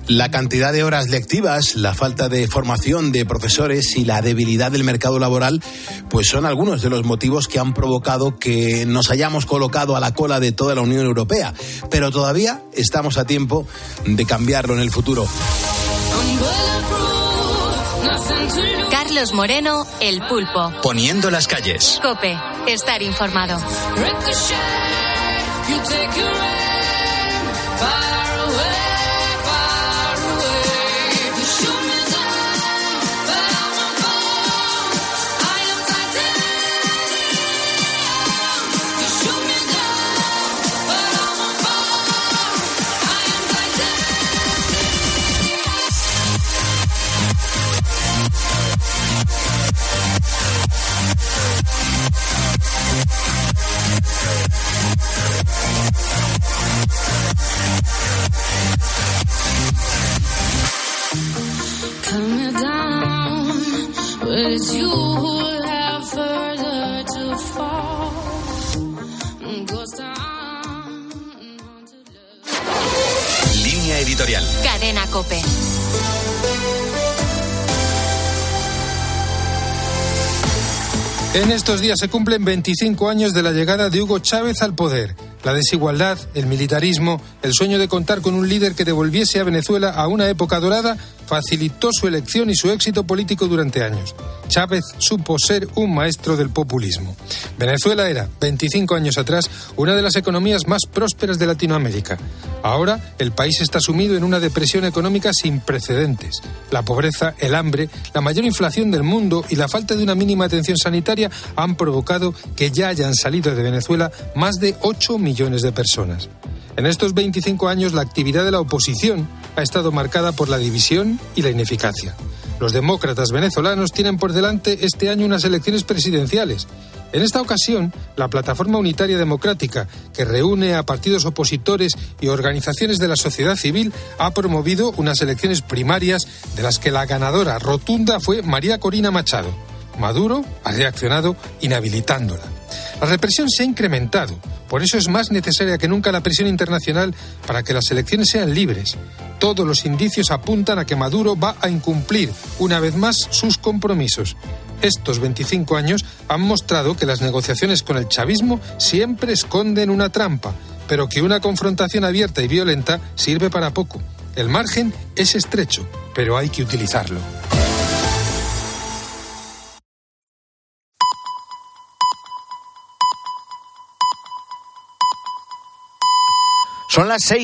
La cantidad de horas lectivas, la falta de formación de profesores y la debilidad del mercado laboral, pues son algunos de los motivos que han provocado que nos hayamos colocado a la cola de toda la Unión Europea. Pero todavía estamos a tiempo de cambiarlo en el futuro. Carlos Moreno, El Pulpo. Poniendo las calles. Cope, estar informado. Línea editorial. Cadena Cope. En estos días se cumplen 25 años de la llegada de Hugo Chávez al poder. La desigualdad, el militarismo, el sueño de contar con un líder que devolviese a Venezuela a una época dorada facilitó su elección y su éxito político durante años. Chávez supo ser un maestro del populismo. Venezuela era, 25 años atrás, una de las economías más prósperas de Latinoamérica. Ahora el país está sumido en una depresión económica sin precedentes. La pobreza, el hambre, la mayor inflación del mundo y la falta de una mínima atención sanitaria han provocado que ya hayan salido de Venezuela más de 8 millones de personas. En estos 25 años la actividad de la oposición ha estado marcada por la división y la ineficacia. Los demócratas venezolanos tienen por delante este año unas elecciones presidenciales. En esta ocasión, la Plataforma Unitaria Democrática, que reúne a partidos opositores y organizaciones de la sociedad civil, ha promovido unas elecciones primarias de las que la ganadora rotunda fue María Corina Machado. Maduro ha reaccionado inhabilitándola. La represión se ha incrementado, por eso es más necesaria que nunca la presión internacional para que las elecciones sean libres. Todos los indicios apuntan a que Maduro va a incumplir una vez más sus compromisos. Estos 25 años han mostrado que las negociaciones con el chavismo siempre esconden una trampa, pero que una confrontación abierta y violenta sirve para poco. El margen es estrecho, pero hay que utilizarlo. Son las seis.